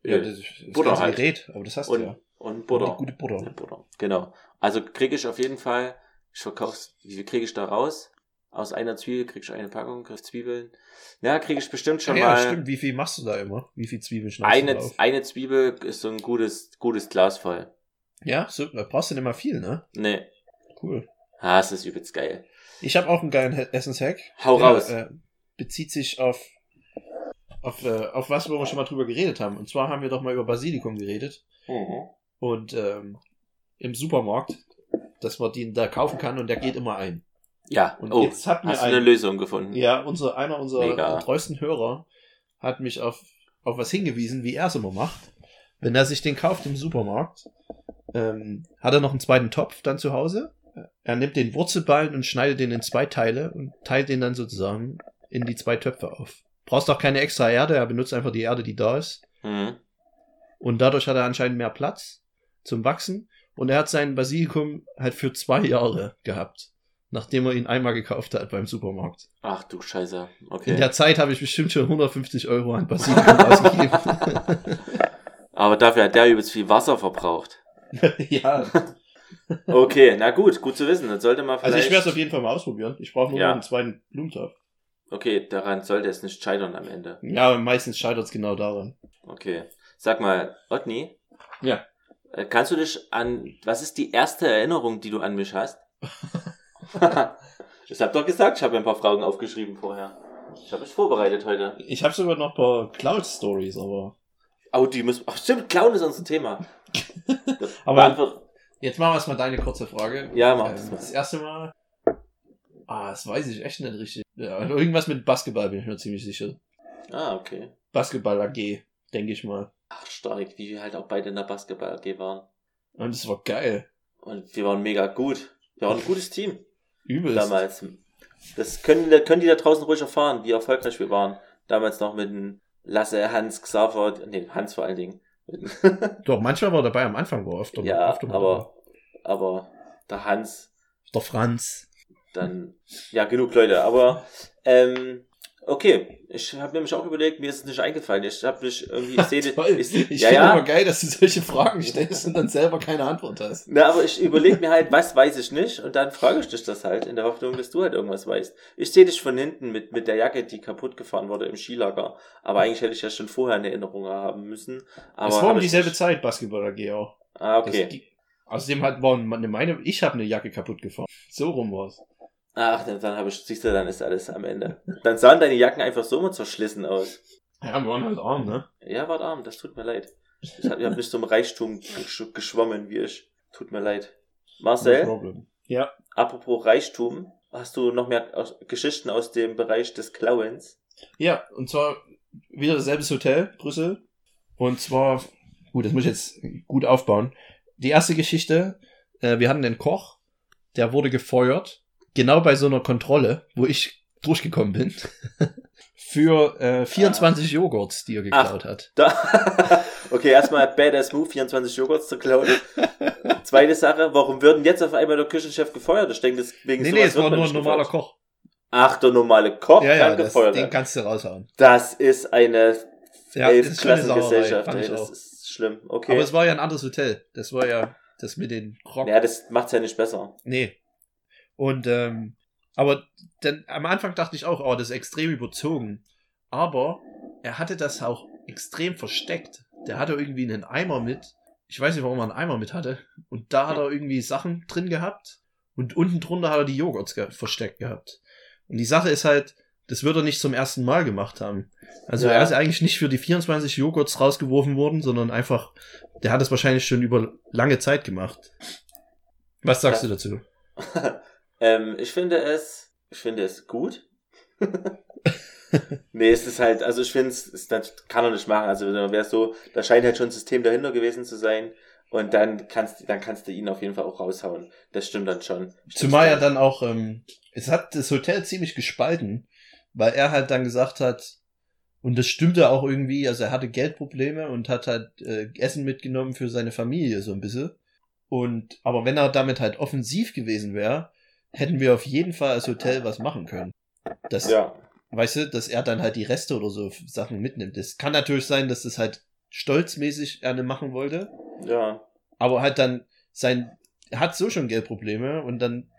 Ja, das, das Butter halt. Gerät, aber das hast und, du ja. Und Butter. Und gute Butter. Butter. Genau. Also kriege ich auf jeden Fall, ich verkauf's, wie viel kriege ich da raus? Aus einer Zwiebel kriege ich eine Packung, krieg Zwiebeln. Ja, kriege ich bestimmt schon ja, mal. Ja, stimmt. Wie viel machst du da immer? Wie viel Zwiebeln schneidest eine, du auf? Eine Zwiebel ist so ein gutes, gutes Glas voll. Ja, so, da brauchst du nicht mal viel, ne? Nee. Cool. Ah, es ist übelst geil. Ich habe auch einen geilen Essenshack. Hau der, raus. Äh, bezieht sich auf, auf, äh, auf was, wo wir schon mal drüber geredet haben. Und zwar haben wir doch mal über Basilikum geredet. Mhm. Und ähm, im Supermarkt, dass man den da kaufen kann und der geht immer ein. Ja, und oh, jetzt hat mir hast ein, eine Lösung gefunden. Ja, unser, einer unserer Mega. treuesten Hörer hat mich auf, auf was hingewiesen, wie er es immer macht. Wenn er sich den kauft im Supermarkt, ähm, hat er noch einen zweiten Topf dann zu Hause er nimmt den Wurzelballen und schneidet den in zwei Teile und teilt den dann sozusagen in die zwei Töpfe auf. Brauchst auch keine extra Erde, er benutzt einfach die Erde, die da ist. Mhm. Und dadurch hat er anscheinend mehr Platz zum Wachsen. Und er hat seinen Basilikum halt für zwei Jahre gehabt, nachdem er ihn einmal gekauft hat beim Supermarkt. Ach du Scheiße, okay. In der Zeit habe ich bestimmt schon 150 Euro an Basilikum ausgegeben. Aber dafür hat der übelst viel Wasser verbraucht. ja, Okay, na gut, gut zu wissen. Dann sollte man vielleicht. Also ich werde es auf jeden Fall mal ausprobieren. Ich brauche nur Ja. noch einen zweiten Blumentopf. Okay, daran sollte es nicht scheitern am Ende. Ja, meistens scheitert es genau daran. Okay. Sag mal, Otni. Ja. Äh, Kannst du dich an, was ist die erste Erinnerung, die du an mich hast? ich hab doch gesagt, ich habe mir ein paar Fragen aufgeschrieben vorher. Ich habe mich vorbereitet heute. Ich habe sogar noch ein paar Cloud-Stories, aber... Oh, die müssen, ach stimmt, Clown ist unser Thema. Aber jetzt machen wir erstmal deine kurze Frage. ja, mach Ähm, das das mal. erste Mal... Ah, das weiß ich echt nicht richtig. Ja, irgendwas mit Basketball bin ich mir ziemlich sicher. Ah, okay. Basketball AG, denke ich mal. Ach, stark, wie wir halt auch beide in der Basketball AG waren. Und es war geil. Und wir waren mega gut. Wir waren ein gutes Team Übelst. damals. Das können, können die da draußen ruhig erfahren, wie erfolgreich wir waren. Damals noch mit Lasse, Hans, Xaver, nee, Hans vor allen Dingen. Doch, manchmal war er dabei am Anfang, war oft. ja, mal aber, aber der Hans, Der Franz. dann, ja, genug Leute. Aber, ähm, okay, ich habe nämlich auch überlegt, mir ist es nicht eingefallen. Ich habe mich irgendwie, ich sehe, ich, Ich ja, finde ja, immer geil, dass du solche Fragen stellst und dann selber keine Antwort hast. Na, aber ich überlege mir halt, was weiß ich nicht und dann frage ich dich das halt in der Hoffnung, dass du halt irgendwas weißt. Ich sehe dich von hinten mit, mit der Jacke, die kaputt gefahren wurde im Skilager. Aber eigentlich hätte ich ja schon vorher eine Erinnerung haben müssen. Aber es war um dieselbe nicht. Zeit, Basketball AG auch. Ah, Das okay. gi- Außerdem hat, war eine meine, ich habe eine Jacke kaputt gefahren. So rum war's. Ach, dann, dann habe ich, siehst du, dann ist alles am Ende. Dann sahen deine Jacken einfach so immer zerschlissen aus. Ja, wir waren halt arm, ne? Ja, wart arm, das tut mir leid. Ich hab, ihr habt nicht zum Reichtum gesch geschwommen wie ich. Tut mir leid. No Marcel, problem. Ja. apropos Reichtum, hast du noch mehr aus, Geschichten aus dem Bereich des Klauens? Ja, und zwar wieder dasselbe Hotel, Brüssel. Und zwar, gut, das muss ich jetzt gut aufbauen. Die erste Geschichte, äh, wir hatten einen Koch, der wurde gefeuert, genau bei so einer Kontrolle, wo ich durchgekommen bin, für äh, 24 Joghurts, die er geklaut hat. Da, okay, erstmal Badass Move, 24 Joghurts zu klauen. Zweite Sache, warum würden jetzt auf einmal der Küchenchef gefeuert? Ich denke, deswegen Nee, nee, es war nur ein normaler Koch. Ach, der normale Koch Ja, ja, kann das, den kannst du raushauen. Das ist eine Ja, das Elfklassengesellschaft, das auch. ist schlimm. Okay. Aber es war ja ein anderes Hotel. Das war ja das mit den Rock. ja, das macht's ja nicht besser. Nee. Und, ähm, aber dann, am Anfang dachte ich auch, oh, das ist extrem überzogen. Aber er hatte das auch extrem versteckt. Der hatte irgendwie einen Eimer mit. Ich weiß nicht, warum er einen Eimer mit hatte. Und da hat er irgendwie Sachen drin gehabt. Und unten drunter hat er die Joghurts ge versteckt gehabt. Und die Sache ist halt, das wird er nicht zum ersten Mal gemacht haben. Also Ja. er ist eigentlich nicht für die 24 Joghurts rausgeworfen worden, sondern einfach, der hat es wahrscheinlich schon über lange Zeit gemacht. Was sagst Ja. du dazu? ähm, ich finde es, ich finde es gut. nee, es ist halt, also ich finde es, es das kann er nicht machen. Also wenn wäre so, da scheint halt schon ein System dahinter gewesen zu sein. Und dann kannst, dann kannst du ihn auf jeden Fall auch raushauen. Das stimmt dann schon. Zumal ja dann auch, ähm, es hat das Hotel ziemlich gespalten, weil er halt dann gesagt hat, und das stimmte auch irgendwie, also er hatte Geldprobleme und hat halt äh, Essen mitgenommen für seine Familie so ein bisschen. Und, aber wenn er damit halt offensiv gewesen wäre, hätten wir auf jeden Fall als Hotel was machen können. Das, Ja, weißt du, dass er dann halt die Reste oder so Sachen mitnimmt. Es kann natürlich sein, dass das halt stolzmäßig er ne machen wollte, ja. aber halt dann sein, er hat so schon Geldprobleme und dann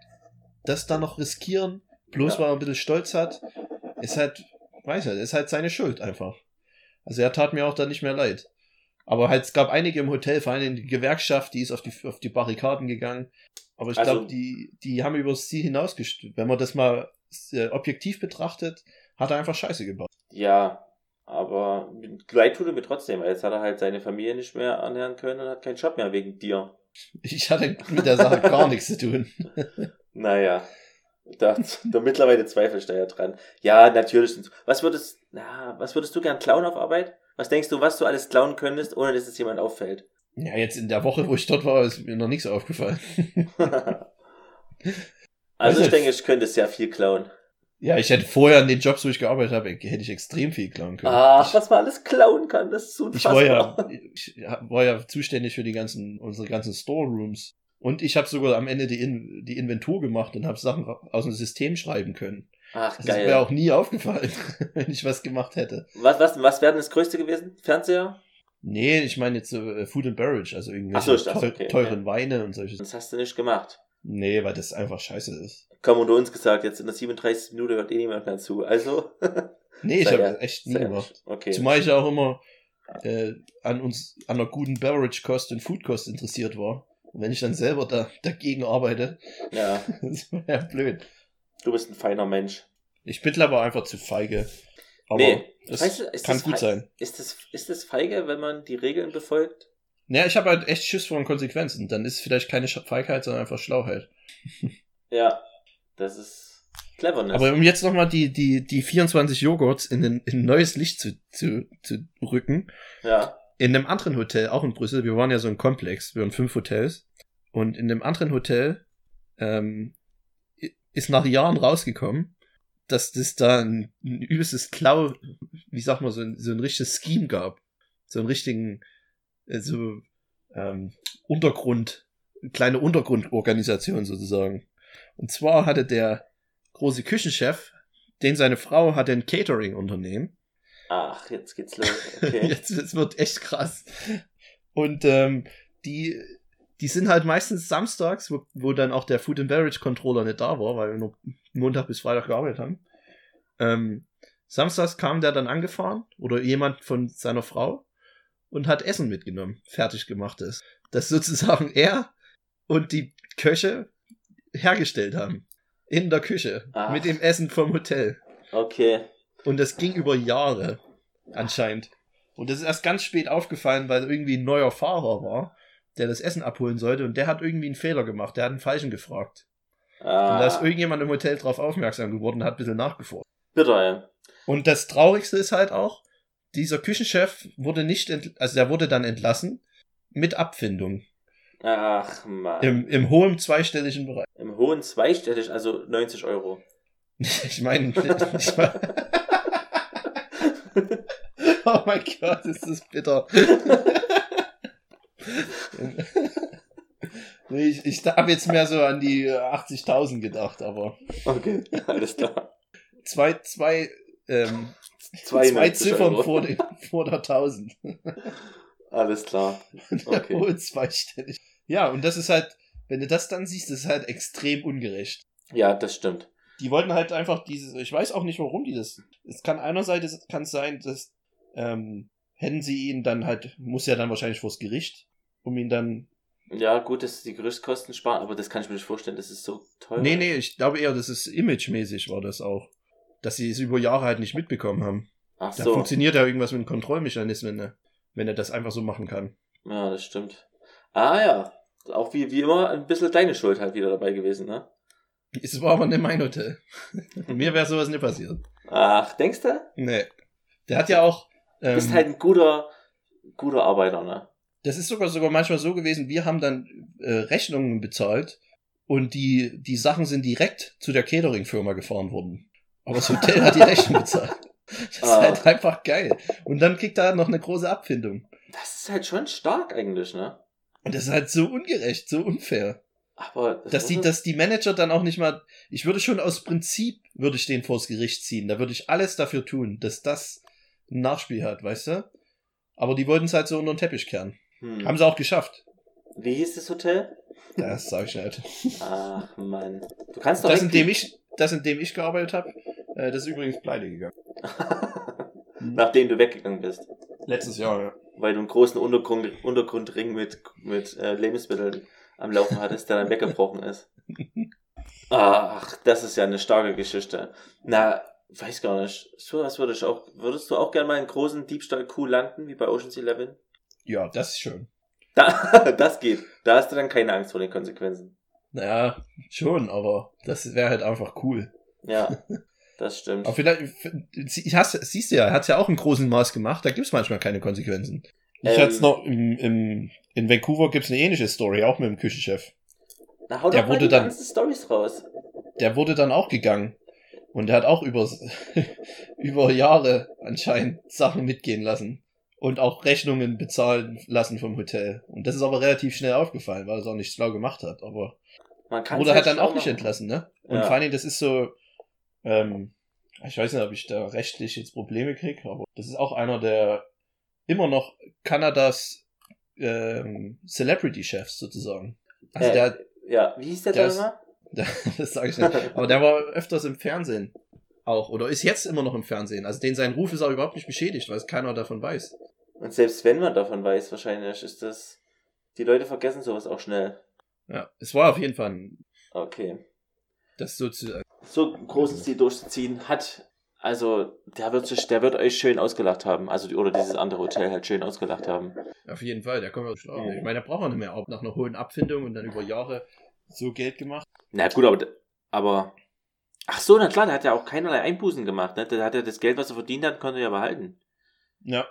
das dann noch riskieren, bloß Ja. weil er ein bisschen Stolz hat, ist halt, weiß er, ist halt seine Schuld einfach. Also er tat mir auch dann nicht mehr leid. Aber halt, es gab einige im Hotel, vor allem die Gewerkschaft, die ist auf die, auf die Barrikaden gegangen. Aber ich Also- glaube, die, die haben übers Ziel hinausgestürzt. Wenn man das mal äh, objektiv betrachtet, hat er einfach Scheiße gebaut. Ja, aber leid tut er mir trotzdem, weil jetzt hat er halt seine Familie nicht mehr ernähren können und hat keinen Job mehr wegen dir. Ich hatte mit der Sache gar nichts zu tun. Naja, da, da mittlerweile zweifle ich da ja dran. Ja, natürlich. Was würdest, na, was würdest du gern klauen auf Arbeit? Was denkst du, was du alles klauen könntest, ohne dass es jemand auffällt? Ja, jetzt in der Woche, wo ich dort war, ist mir noch nichts aufgefallen. also Weiß ich denke, ich könnte sehr viel klauen. Ja, ich hätte vorher in den Jobs, wo ich gearbeitet habe, hätte ich extrem viel klauen können. Ach, ich, was man alles klauen kann, das ist ich unfassbar. war ja, ich war ja zuständig für die ganzen, unsere ganzen Storerooms. Und ich habe sogar am Ende die, In die Inventur gemacht und habe Sachen aus dem System schreiben können. Ach, Das geil. mir auch nie aufgefallen, wenn ich was gemacht hätte. Was, was, was wäre denn das Größte gewesen? Fernseher? Nee, ich meine jetzt so äh, Food and Beverage, also irgendwelche so, teu okay, teuren Weine und solche. Das hast du nicht gemacht. Nee, weil das einfach scheiße ist. Komm unter uns gesagt, jetzt in der 37. Minute hört eh niemand mehr zu. Also. Nee, ich habe ja- das echt nie gemacht. Okay. Zumal ich ja auch immer äh, an uns, an einer guten Beverage-Kost und Food-Kost interessiert war. Und wenn ich dann selber da, dagegen arbeite, Ja, das wäre ja blöd. du bist ein feiner Mensch. Ich bin aber einfach zu feige. Aber Nee, das weißt du, ist kann gut sein. Ist das, ist das feige, wenn man die Regeln befolgt? Naja, ich habe halt echt Schiss vor den Konsequenzen. Dann ist vielleicht keine Feigheit, sondern einfach Schlauheit. Ja, das ist Cleverness. Aber um jetzt nochmal die, die, die 24 Joghurts in ein, in ein neues Licht zu, zu, zu rücken. ja, In einem anderen Hotel, auch in Brüssel, wir waren ja so ein Komplex, wir waren fünf Hotels. Und in dem anderen Hotel ähm, ist nach Jahren rausgekommen, dass das da ein, ein übelstes Klau, wie sagt man, so ein, so ein richtiges Scheme gab. So einen richtigen, äh, so ähm, Untergrund, eine kleine Untergrundorganisation sozusagen. Und zwar hatte der große Küchenchef, den seine Frau hatte ein Catering-Unternehmen. ach, jetzt geht's los. Okay. Jetzt es wird echt krass. Und ähm, die, die sind halt meistens samstags, wo, wo dann auch der Food and Beverage Controller nicht da war, weil wir nur Montag bis Freitag gearbeitet haben. Ähm, samstags kam der dann angefahren oder jemand von seiner Frau und hat Essen mitgenommen, fertig gemachtes. Das sozusagen er und die Köche hergestellt haben. In der Küche. Ach. Mit dem Essen vom Hotel. okay. Und das ging über Jahre, anscheinend. Und das ist erst ganz spät aufgefallen, weil irgendwie ein neuer Fahrer war, der das Essen abholen sollte und der hat irgendwie einen Fehler gemacht. Der hat einen Falschen gefragt. Und da ist Ah, irgendjemand im Hotel drauf aufmerksam geworden und hat ein bisschen nachgeforscht. bitter, ey. Und das Traurigste ist halt auch, dieser Küchenchef wurde nicht, also der wurde dann entlassen mit Abfindung. Ach, Mann. Im, im hohen zweistelligen Bereich. Im hohen zweistellig, also 90 Euro. Ich meine, ich mein, oh mein Gott, ist das bitter. Nee, ich, ich habe jetzt mehr so an die äh, 80.000 gedacht, aber Okay, alles klar. zwei, zwei, ähm, 92 zwei Ziffern Euro. vor, den, vor der 1000. Alles klar. Okay. Wohl zweistellig. Ja, und das ist halt, wenn du das dann siehst, das ist halt extrem ungerecht. Ja, das stimmt. Die wollten halt einfach dieses, ich weiß auch nicht, warum die das. Es kann einerseits es kann sein, dass ähm, hätten sie ihn dann halt, muss ja dann wahrscheinlich vors Gericht, um ihn dann. Ja, gut, dass die Gerüstkosten sparen, aber das kann ich mir nicht vorstellen, das ist so teuer. Nee, nee, ich glaube eher, das ist imagemäßig war das auch. Dass sie es über Jahre halt nicht mitbekommen haben. Ach Da so. funktioniert ja irgendwas mit den Kontrollmechanismen, ne? wenn er das einfach so machen kann. Ja, das stimmt. Ah ja. Auch wie, wie immer ein bisschen deine Schuld halt wieder dabei gewesen, ne? Es war aber nicht mein Hotel. Mir wäre sowas nicht passiert. Ach, denkst du? Nee. Der hat ja auch. Du Ähm, bist halt ein guter, guter Arbeiter, ne? Das ist sogar sogar manchmal so gewesen, wir haben dann äh, Rechnungen bezahlt und die, die Sachen sind direkt zu der Catering-Firma gefahren worden. Aber das Hotel hat die Rechnung bezahlt. Das ist Ah. halt einfach geil. Und dann kriegt er noch eine große Abfindung. Das ist halt schon stark eigentlich, ne? Und das ist halt so ungerecht, so unfair. Aber das Dass die, dass die Manager dann auch nicht mal, ich würde schon aus Prinzip, würde ich den vors Gericht ziehen. Da würde ich alles dafür tun, dass das ein Nachspiel hat, weißt du? Aber die wollten es halt so unter den Teppich kehren. Hm. Haben sie auch geschafft. Wie hieß das Hotel? Das sag ich nicht. Ach, Mann. Du kannst doch Das, in dem ich, das, in dem ich gearbeitet habe, äh, das ist übrigens pleite gegangen. Nachdem du weggegangen bist. Letztes Jahr, ja. Weil du einen großen Untergrund, Untergrundring mit, mit äh, Lebensmitteln am Laufen hattest, der dann weggebrochen ist. Ach, das ist ja eine starke Geschichte. Na, weiß gar nicht. So was würde ich auch. Würdest du auch gerne mal einen großen Diebstahl-Coup landen, wie bei Ocean's Eleven? Ja, das ist schön. Da, das geht. Da hast du dann keine Angst vor den Konsequenzen. Naja, schon, aber das wäre halt einfach cool. Ja, das stimmt. Aber vielleicht, ich hast, siehst du ja, er hat ja auch im großen Maß gemacht, da gibt's manchmal keine Konsequenzen. Ich Ähm. hatte noch im, im, in Vancouver gibt's eine ähnliche Story, auch mit dem Küchenchef. Na, hau der doch mal wurde die dann- ganzen Storys raus. Der wurde dann auch gegangen. Und er hat auch über, über Jahre anscheinend Sachen mitgehen lassen. Und auch Rechnungen bezahlen lassen vom Hotel. Und das ist aber relativ schnell aufgefallen, weil er es auch nicht schlau gemacht hat. Aber Man kann wurde halt dann auch nicht entlassen, ne? Und Ja. vor Dingen, das ist so, ähm, ich weiß nicht, ob ich da rechtlich jetzt Probleme kriege, aber das ist auch einer der immer noch Kanadas ähm, Celebrity-Chefs sozusagen. Also Äh, der, Ja, wie hieß der, der da immer? das sage ich nicht, aber der war öfters im Fernsehen auch oder ist jetzt immer noch im Fernsehen. Also den sein Ruf ist auch überhaupt nicht beschädigt, weil es keiner davon weiß. Und selbst wenn man davon weiß, wahrscheinlich ist das. Die Leute vergessen sowas auch schnell. Ja, es war auf jeden Fall ein, Okay. das so zu, So ein großes Ziel durchzuziehen hat. Also, der wird sich, der wird euch schön ausgelacht haben. Also, oder dieses andere Hotel halt schön ausgelacht haben. Auf jeden Fall, der kommt schlagen. Mhm. Ich meine, der braucht auch nicht mehr, auch nach einer hohen Abfindung und dann über Jahre so Geld gemacht. Na gut, aber, aber. Ach so, na klar, der hat ja auch keinerlei Einbußen gemacht, ne? Der hat ja das Geld, was er verdient hat, konnte er ja behalten. Ja.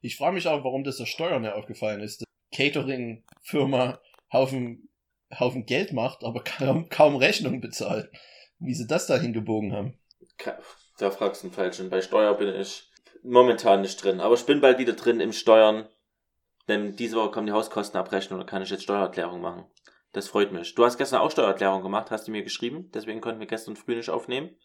Ich frage mich auch, warum das der Steuern nicht aufgefallen ist. Dass Catering-Firma Haufen, Haufen Geld macht, aber kaum, kaum Rechnung bezahlt. Wie sie das da hingebogen haben. Da fragst du einen falschen. Bei Steuer bin ich momentan nicht drin. Aber ich bin bald wieder drin im Steuern. Denn diese Woche kommen die Hauskostenabrechnung und da kann ich jetzt Steuererklärung machen. Das freut mich. Du hast gestern auch Steuererklärung gemacht, hast du mir geschrieben. Deswegen konnten wir gestern früh nicht aufnehmen.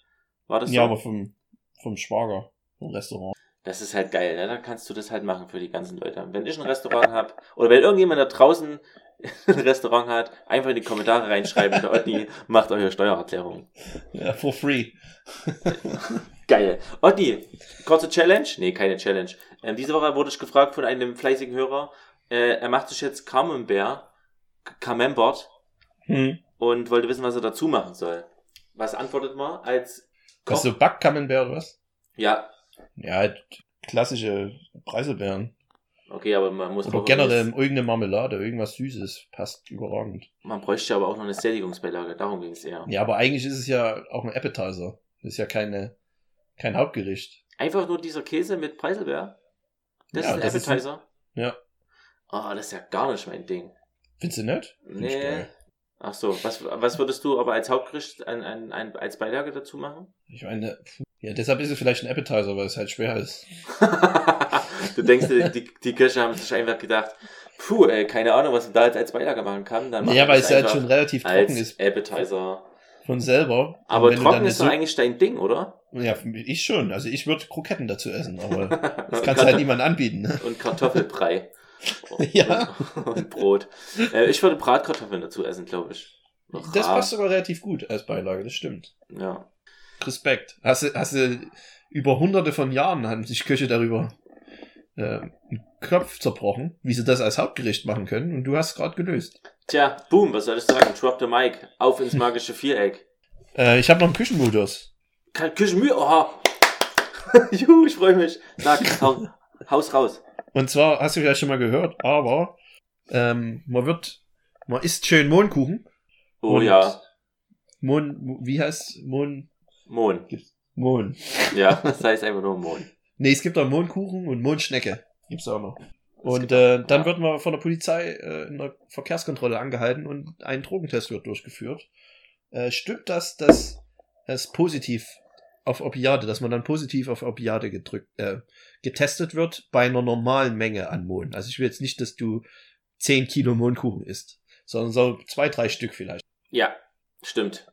War das so? Ja, aber vom, vom Schwager, vom Restaurant. Das ist halt geil, ne? Dann kannst du das halt machen für die ganzen Leute. Wenn ich ein Restaurant habe oder wenn irgendjemand da draußen ein Restaurant hat, einfach in die Kommentare reinschreiben, der Otni macht eure Steuererklärung. Ja, for free. Geil. Otni, kurze Challenge? Nee, keine Challenge. Ähm, diese Woche wurde ich gefragt von einem fleißigen Hörer, äh, er macht sich jetzt Camembert, Camembert Hm. und wollte wissen, was er dazu machen soll. Was antwortet man als Koch? Was so Backkamembert oder was? Ja, Ja, halt klassische Preiselbeeren. okay, aber man muss Oder generell irgendeine Marmelade, irgendwas Süßes. Passt überragend. man bräuchte aber auch noch eine Sättigungsbeilage, darum ging es eher. Ja, aber eigentlich ist es ja auch ein Appetizer. Das ist ja keine, kein Hauptgericht. Einfach nur dieser Käse mit Preiselbeer? Das Ja, ist ein das ist Appetizer? ja. Oh, das ist ja gar nicht mein Ding. Findest du nicht? Find Nee. Ach so, was, was würdest du aber als Hauptgericht ein, ein, ein, als Beilage dazu machen? Ich meine, ja, deshalb ist es vielleicht ein Appetizer, weil es halt schwer ist. du denkst, die, die Köche haben sich einfach gedacht, puh, ey, keine Ahnung, was man da jetzt als Beilage machen kann. Dann Ja, weil es halt schon relativ trocken ist Appetizer. von selber. Aber trocken ist so, doch eigentlich dein Ding, oder? Ja, ich schon. Also ich würde Kroketten dazu essen, aber das kannst du halt niemand anbieten. Ne? Und Kartoffelbrei. Ja. Und, Brot. Äh, ich würde Bratkartoffeln dazu essen, glaube ich. Das Rar. passt sogar relativ gut als Beilage, das stimmt. Ja. Respekt. Hast du, hast du über hunderte von Jahren haben sich Köche darüber äh, einen Kopf zerbrochen, wie sie das als Hauptgericht machen können und du hast gerade gelöst. Tja, boom, was soll ich sagen? Drop the mic. Auf ins magische Viereck. Äh, ich habe noch einen Küchenmodus. Kann Küchenmühe. Oh. Juhu, ich freue mich. Sag, hau, haus raus. Und zwar hast du vielleicht schon mal gehört, aber ähm, man wird, man isst schön Mohnkuchen. Oh ja. Mohn, wie heißt Mohn? Mohn. Mohn. Ja, das heißt einfach nur Mohn. Nee, es gibt auch Mohnkuchen und Mohnschnecke. Gibt's auch noch. Und äh, dann ja. wird man von der Polizei äh, in der Verkehrskontrolle angehalten und ein Drogentest wird durchgeführt. Äh, stimmt das, dass es positiv auf Opiate, dass man dann positiv auf Opiate gedrückt, äh, getestet wird bei einer normalen Menge an Mohn? Also ich will jetzt nicht, dass du 10 Kilo Mohnkuchen isst, sondern so zwei, drei Stück vielleicht. Ja, stimmt.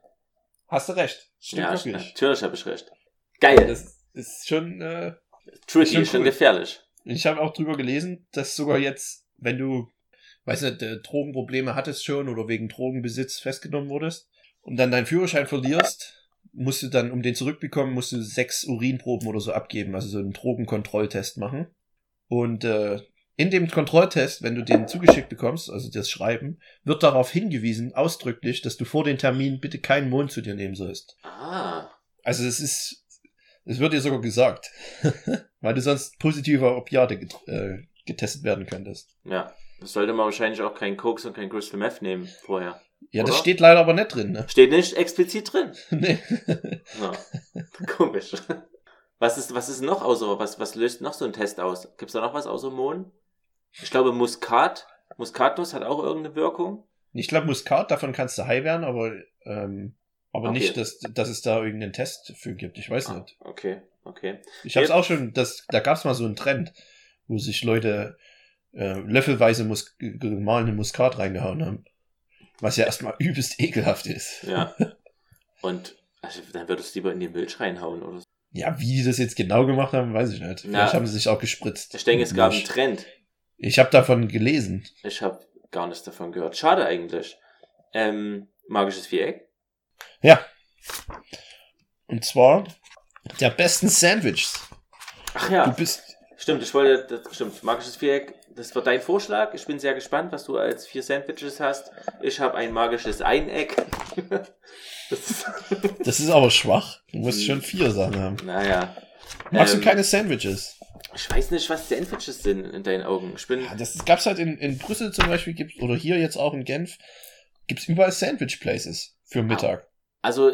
Hast du recht. Stimmt ja, wirklich. natürlich habe ich recht. Geil. Das ist schon äh, Tricky, schon schon cool. gefährlich. Ich habe auch drüber gelesen, dass sogar jetzt, wenn du, weiß nicht, äh, Drogenprobleme hattest schon oder wegen Drogenbesitz festgenommen wurdest und dann deinen Führerschein verlierst, musst du dann, um den zurückbekommen, musst du sechs Urinproben oder so abgeben, also so einen Drogenkontrolltest machen. Und äh, in dem Kontrolltest, wenn du den zugeschickt bekommst, also das Schreiben, wird darauf hingewiesen, ausdrücklich, dass du vor dem Termin bitte keinen Mond zu dir nehmen sollst. Ah. Also es ist, es wird dir sogar gesagt, weil du sonst positiver Opiate get äh, getestet werden könntest. Ja. Das sollte man wahrscheinlich auch kein Koks und kein Crystal Meth nehmen vorher. Ja, das Oder? steht leider aber nicht drin, ne? Steht nicht explizit drin. nee. Ja. Komisch. Was ist, was ist noch außer, was, was löst noch so ein Test aus? Gibt's da noch was außer Mohn? Ich glaube Muskat. Muskatnuss hat auch irgendeine Wirkung. Ich glaube Muskat, davon kannst du high werden, aber, ähm, aber Okay. nicht, dass, dass es da irgendeinen Test für gibt. Ich weiß Ah, nicht. okay, okay. Ich habe es auch schon, das, da gab es mal so einen Trend, wo sich Leute äh, löffelweise Mus gemahlene Muskat reingehauen haben. Was ja erstmal übelst ekelhaft ist. Ja. Und also, dann würdest du lieber in den Milch reinhauen oder so. Ja, wie die das jetzt genau gemacht haben, weiß ich nicht. Na, Vielleicht haben sie sich auch gespritzt. Ich denke, es gab einen. Trend. Ich habe davon gelesen. Ich habe gar nichts davon gehört. Schade eigentlich. Ähm, magisches Viereck. Und zwar der besten Sandwiches. Ach Du ja, bist. stimmt. Ich wollte, das stimmt. Magisches Viereck. Das war dein Vorschlag. Ich bin sehr gespannt, was du als vier Sandwiches hast. Ich habe ein magisches Eineck. das ist, Das ist aber schwach. Du musst schon vier Sachen haben. naja. Magst Ähm, du keine Sandwiches? Ich weiß nicht, was Sandwiches sind in deinen Augen. Ich bin. Ja, das gab's halt in, in Brüssel zum Beispiel, oder hier jetzt auch in Genf, gibt's überall Sandwich Places für Mittag. Also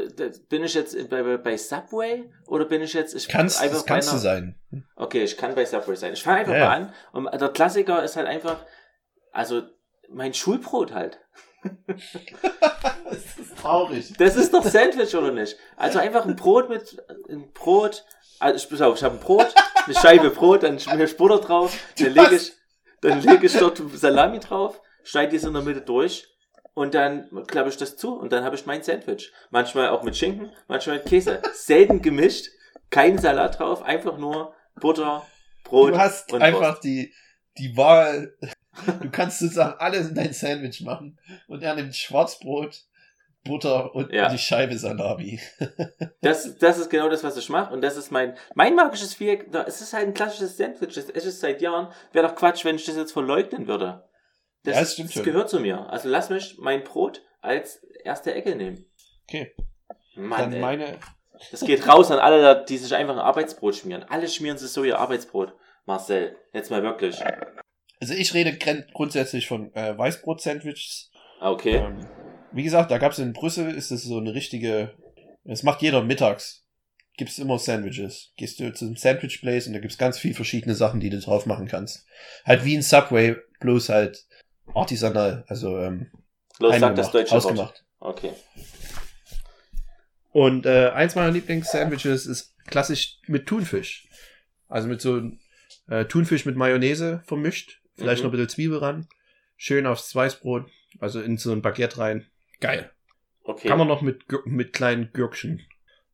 bin ich jetzt bei, bei, bei Subway oder bin ich jetzt ich Kannst, einfach das kannst bei du einer- sein. Okay, ich kann bei Subway sein. Ich fange einfach Ja, mal an. Und der Klassiker ist halt einfach, also mein Schulbrot halt. das ist traurig. Das ist doch Sandwich oder nicht? Also einfach ein Brot mit ein Brot. Also ich, pass auf, ich habe ein Brot, eine Scheibe Brot, dann schmier ich Butter drauf, dann lege ich, dann lege ich dort Salami drauf, schneide die so in der Mitte durch und dann klappe ich das zu und dann habe ich mein Sandwich. Manchmal auch mit Schinken, manchmal mit Käse. Selten gemischt, kein Salat drauf, einfach nur Butter, Brot Du hast und einfach die, die Wahl. Du kannst sozusagen alles in dein Sandwich machen. Und er nimmt Schwarzbrot, Butter und Ja. die Scheibe Salami. Das, das ist genau das, was ich mache. Und das ist mein, mein magisches Viereck. Es ist halt ein klassisches Sandwich. Das esse ich seit Jahren. Wäre doch Quatsch, wenn ich das jetzt verleugnen würde. Das, Ja, das das gehört zu mir. Also lass mich mein Brot als erste Ecke nehmen. Okay. Mann, Dann ey. meine. Das geht raus an alle, die sich einfach ein Arbeitsbrot schmieren. Alle schmieren sich so ihr Arbeitsbrot. Marcel, jetzt mal wirklich. Also ich rede grundsätzlich von äh, Weißbrot-Sandwiches. Ah, Okay. Ähm, wie gesagt, da gab's in Brüssel, ist es so eine richtige. Das macht jeder mittags. Gibt's immer Sandwiches. Gehst du zum Sandwich Place und da gibt's ganz viel verschiedene Sachen, die du drauf machen kannst. Halt wie ein Subway, bloß halt artisanal, also ähm, Los, sag heimgemacht, das deutsche Wort. ausgemacht. Okay. Und äh, eins meiner Lieblings-Sandwiches ist klassisch mit Thunfisch. Also mit so äh, Thunfisch mit Mayonnaise vermischt, vielleicht Mhm. noch ein bisschen Zwiebel ran, schön aufs Weißbrot, also in so ein Baguette rein. Geil. Okay. Kann man noch mit, mit kleinen Gürkchen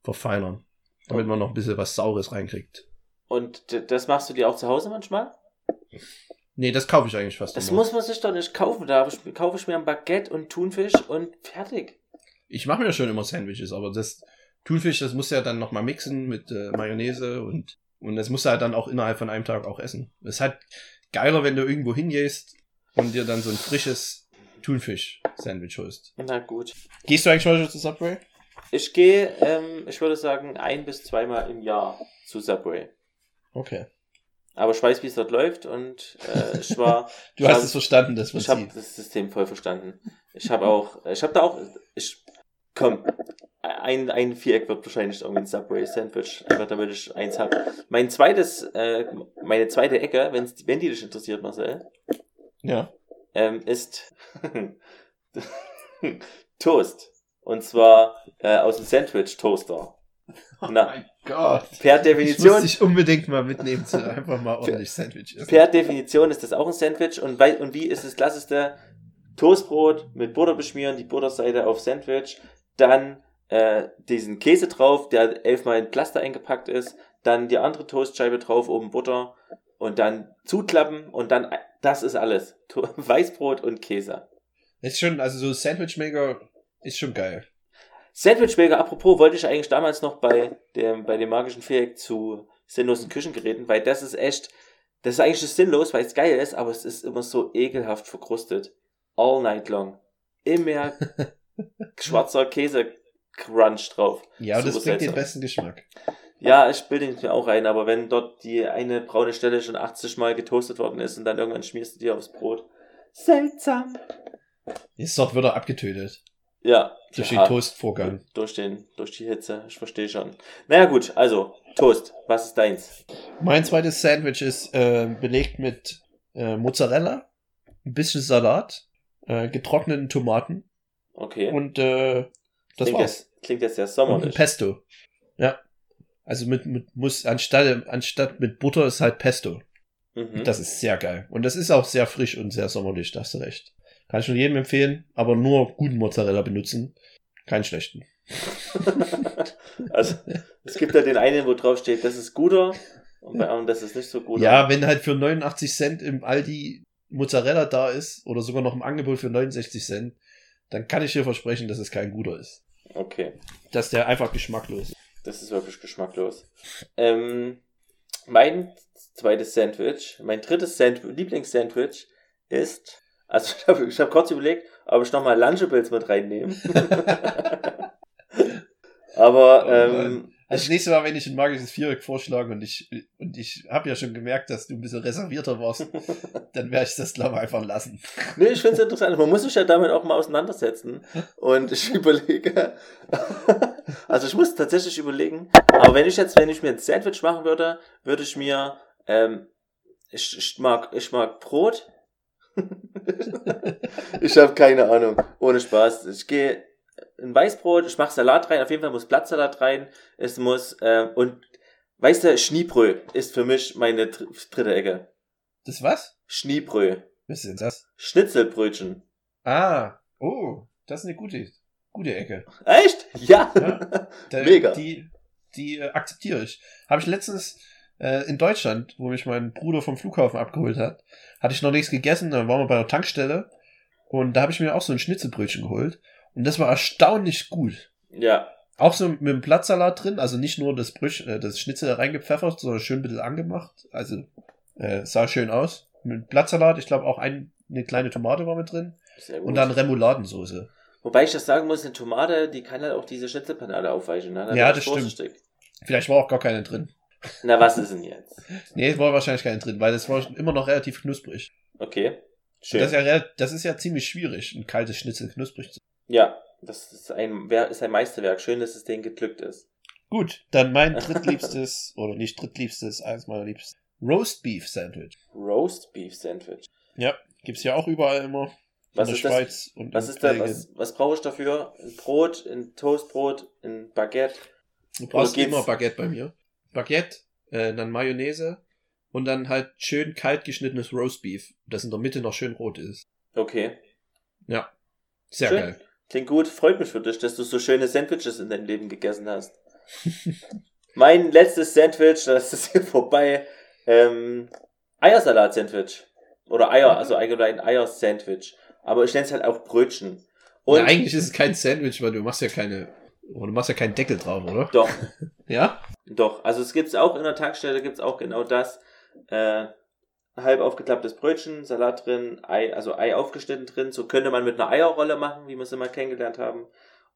verfeinern, damit man noch ein bisschen was Saures reinkriegt. Und das machst du dir auch zu Hause manchmal? Nee, das kaufe ich eigentlich fast Das immer. muss man sich doch nicht kaufen. Da kaufe ich mir ein Baguette und Thunfisch und fertig. Ich mache mir schon immer Sandwiches, aber das Thunfisch, das muss ja dann nochmal mixen mit äh, Mayonnaise und, und das musst du halt dann auch innerhalb von einem Tag auch essen. Das ist halt geiler, wenn du irgendwo hingehst und dir dann so ein frisches Thunfisch-Sandwich holst. Na gut. Gehst du eigentlich heute zu Subway? Ich gehe, ähm, ich würde sagen, ein bis zweimal im Jahr zu Subway. Okay. Aber ich weiß, wie es dort läuft und äh, ich war. Du ich hast hab- es verstanden, das Ich habe Prinzip. das System voll verstanden. Ich habe auch, ich habe da auch, ich, komm, ein, ein Viereck wird wahrscheinlich irgendwie ein Subway-Sandwich, einfach damit ich eins habe. Mein zweites, äh, meine zweite Ecke, wenn's, wenn die dich interessiert, Marcel, Ja. ähm, ist Toast. Und zwar äh, aus dem Sandwich-Toaster. Na, Gott. per Ich muss Definition, dich unbedingt mal mitnehmen zu einfach mal ordentlich Sandwich essen. per Definition ist das auch ein Sandwich. Und, wei- und wie ist das klassischste? Toastbrot mit Butter beschmieren, die Butterseite auf Sandwich, dann äh, diesen Käse drauf, der elfmal in Plaster eingepackt ist, dann die andere Toastscheibe drauf, oben Butter und dann zuklappen und dann, das ist alles. Weißbrot und Käse. Ist schon, also so Sandwichmaker ist schon geil. Sandwichmaker, apropos, wollte ich eigentlich damals noch bei dem, bei dem magischen Viereck zu sinnlosen Küchengeräten, weil das ist echt, das ist eigentlich sinnlos, weil es geil ist, aber es ist immer so ekelhaft verkrustet. All night long. Immer schwarzer Käse-Crunch drauf. Ja, und das bringt den seltsam. besten Geschmack. Ja, ich bilde ihn mir auch ein, aber wenn dort die eine braune Stelle schon 80 Mal getoastet worden ist und dann irgendwann schmierst du die aufs Brot. Seltsam. Ist doch wieder abgetötet. Ja. Durch ja. den Toastvorgang. Durch, den, durch die Hitze, ich verstehe schon. Naja gut, also, Toast, was ist deins? Mein zweites Sandwich ist äh, belegt mit äh, Mozzarella, ein bisschen Salat, äh, getrockneten Tomaten Okay. und äh, das klingt, war's. jetzt, klingt jetzt sehr Und sommerlich. Pesto. Ja. Also mit, mit muss anstatt anstatt mit Butter ist halt Pesto. Mhm. Das ist sehr geil. Und das ist auch sehr frisch und sehr sommerlich, da hast du recht. Kann ich nur jedem empfehlen, aber nur guten Mozzarella benutzen. Keinen schlechten. also, Es gibt ja den einen, wo drauf steht, das ist guter und bei anderen, das ist nicht so gut. Ja, wenn halt für 89 Cent im Aldi Mozzarella da ist oder sogar noch im Angebot für 69 Cent, dann kann ich dir versprechen, dass es kein guter ist. Okay. Dass der einfach geschmacklos ist. Das ist wirklich geschmacklos. Ähm, mein zweites Sandwich, mein drittes Sandwich, Lieblingssandwich ist, also ich habe hab kurz überlegt, ob ich nochmal Lunchables mit reinnehmen. Aber Oh ähm, Also das nächste Mal, wenn ich ein magisches Viereck vorschlage und ich, und ich habe ja schon gemerkt, dass du ein bisschen reservierter warst, dann werde ich das, glaube ich, einfach lassen. nee, ich finde es interessant. Man muss sich ja damit auch mal auseinandersetzen. Und ich überlege, also ich muss tatsächlich überlegen, aber wenn ich jetzt, wenn ich mir ein Sandwich machen würde, würde ich mir, ähm, ich, ich mag, ich mag Brot. ich habe keine Ahnung. Ohne Spaß. Ich gehe in Weißbrot, ich mache Salat rein, auf jeden Fall muss Blattsalat rein. Es muss, ähm, und weißt du, Schniebrö ist für mich meine dr dritte Ecke. Das was? Schniebrö. Was ist denn das? Schnitzelbrötchen. Ah, oh, das ist eine gute, gute Ecke. Echt? Ja. Ja. Da, Mega. Die, die äh, akzeptiere ich. Habe ich letztens äh, in Deutschland, wo mich mein Bruder vom Flughafen abgeholt hat, hatte ich noch nichts gegessen, dann waren wir bei der Tankstelle und da habe ich mir auch so ein Schnitzelbrötchen geholt und das war erstaunlich gut. Ja. Auch so mit dem Blattsalat drin, also nicht nur das Brötchen, äh, das Schnitzel reingepfeffert, sondern schön ein bisschen angemacht. Also äh, sah schön aus. Mit Blattsalat, ich glaube auch ein, eine kleine Tomate war mit drin Sehr gut. und dann Remouladensoße. Wobei ich das sagen muss, eine Tomate, die kann halt auch diese Schnitzelpanade aufweichen. Ne? Ja, das ich stimmt. Vielleicht war auch gar keine drin. Na, was ist denn jetzt? Nee, war wahrscheinlich keine drin, weil das war immer noch relativ knusprig. Okay. Schön. Das ist, ja, das ist ja ziemlich schwierig, ein kaltes Schnitzel knusprig zu ja, das ist ein, ist ein Meisterwerk. Schön, dass es denen geglückt ist. Gut, dann mein drittliebstes, oder nicht drittliebstes, eines meiner liebsten. Roast Beef Sandwich. Roast Beef Sandwich. Ja, gibt's ja auch überall immer. Was in ist der das? Schweiz und Was in ist da, was, was brauche ich dafür? Ein Brot, ein Toastbrot, ein Baguette. Du brauchst immer Baguette bei mir. Baguette, äh, dann Mayonnaise und dann halt schön kalt geschnittenes Roast Beef, das in der Mitte noch schön rot ist. Okay. Ja, sehr Schön. geil. Klingt gut. Freut mich für dich, dass du so schöne Sandwiches in deinem Leben gegessen hast. mein letztes Sandwich, das ist hier vorbei. Ähm, Eiersalat-Sandwich. Oder Eier, also allgemein Eier-Sandwich. Aber ich nenne es halt auch Brötchen. Und ja, eigentlich ist es kein Sandwich, weil du machst ja keine, oder du machst ja keinen Deckel drauf, oder? doch, Ja? doch. Also es gibt's auch in der Tankstelle, gibt's auch genau das. Äh, halb aufgeklapptes Brötchen, Salat drin, Ei, also Ei aufgeschnitten drin. So könnte man mit einer Eierrolle machen, wie wir es immer kennengelernt haben.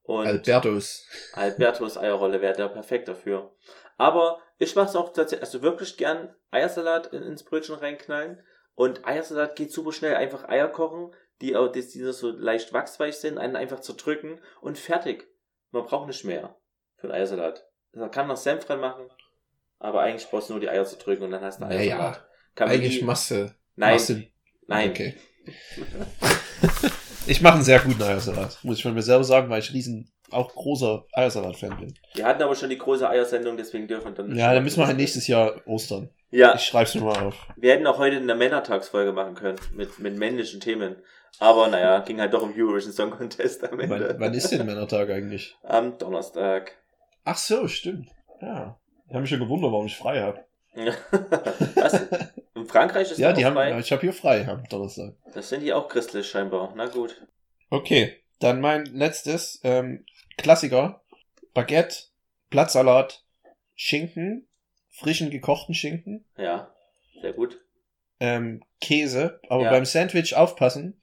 Und Albertos. Albertos Eierrolle wäre da perfekt dafür. Aber ich mache es auch tatsächlich, also wirklich gern Eiersalat in, ins Brötchen reinknallen. Und Eiersalat geht super schnell. Einfach Eier kochen, die, auch- die, die so leicht wachsweich sind, einen einfach zerdrücken und fertig. Man braucht nicht mehr für einen Eiersalat. Man kann noch Senf dran machen, aber eigentlich brauchst du nur die Eier zu drücken und dann hast du einen Naja, Eiersalat. Kann Eigentlich machst du, Nein, du nein. Okay. ich mache einen sehr guten Eiersalat, muss ich von mir selber sagen, weil ich riesen, auch großer Eiersalat-Fan bin. Wir hatten aber schon die große Eiersendung, deswegen dürfen wir dann Ja, dann müssen wir halt nächstes Jahr Ostern. Ja, Ich schreib's mir mal auf. Wir hätten auch heute eine Männertagsfolge machen können mit, mit männlichen Themen. Aber naja, ging halt doch um Eurovision Song Contest am Ende. Wann, wann ist denn Männertag eigentlich? Am Donnerstag. Ach so, stimmt. Ja. Ich habe mich schon gewundert, warum ich frei habe. Was? In Frankreich ist Ja, die auch haben, frei. ich habe hier frei am Donnerstag. Das sind die auch christlich scheinbar. Na gut. Okay, dann mein letztes ähm, Klassiker: Baguette, Blattsalat, Schinken, frischen gekochten Schinken, Ja, sehr gut. ähm, Käse. Aber Ja. beim Sandwich aufpassen,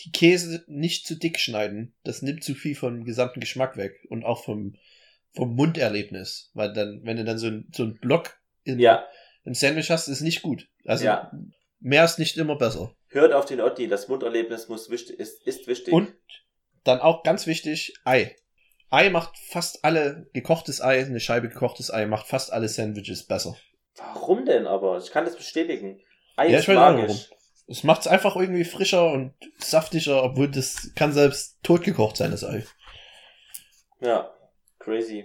die Käse nicht zu dick schneiden. Das nimmt zu viel vom gesamten Geschmack weg und auch vom vom Munderlebnis, weil dann, wenn du dann so ein, so ein Block in, Ja, im Sandwich hast, ist nicht gut. Also Ja. mehr ist nicht immer besser. hört auf den Otti. Das Munderlebnis muss ist, ist wichtig. Und dann auch ganz wichtig, Ei. Ei macht fast alle, gekochtes Ei, eine Scheibe gekochtes Ei macht fast alle Sandwiches besser. Warum denn aber? Ich kann das bestätigen. Ei Ja, ist ich weiß auch magisch. warum. Es macht es einfach irgendwie frischer und saftiger, obwohl das kann selbst totgekocht sein, das Ei. Ja, crazy.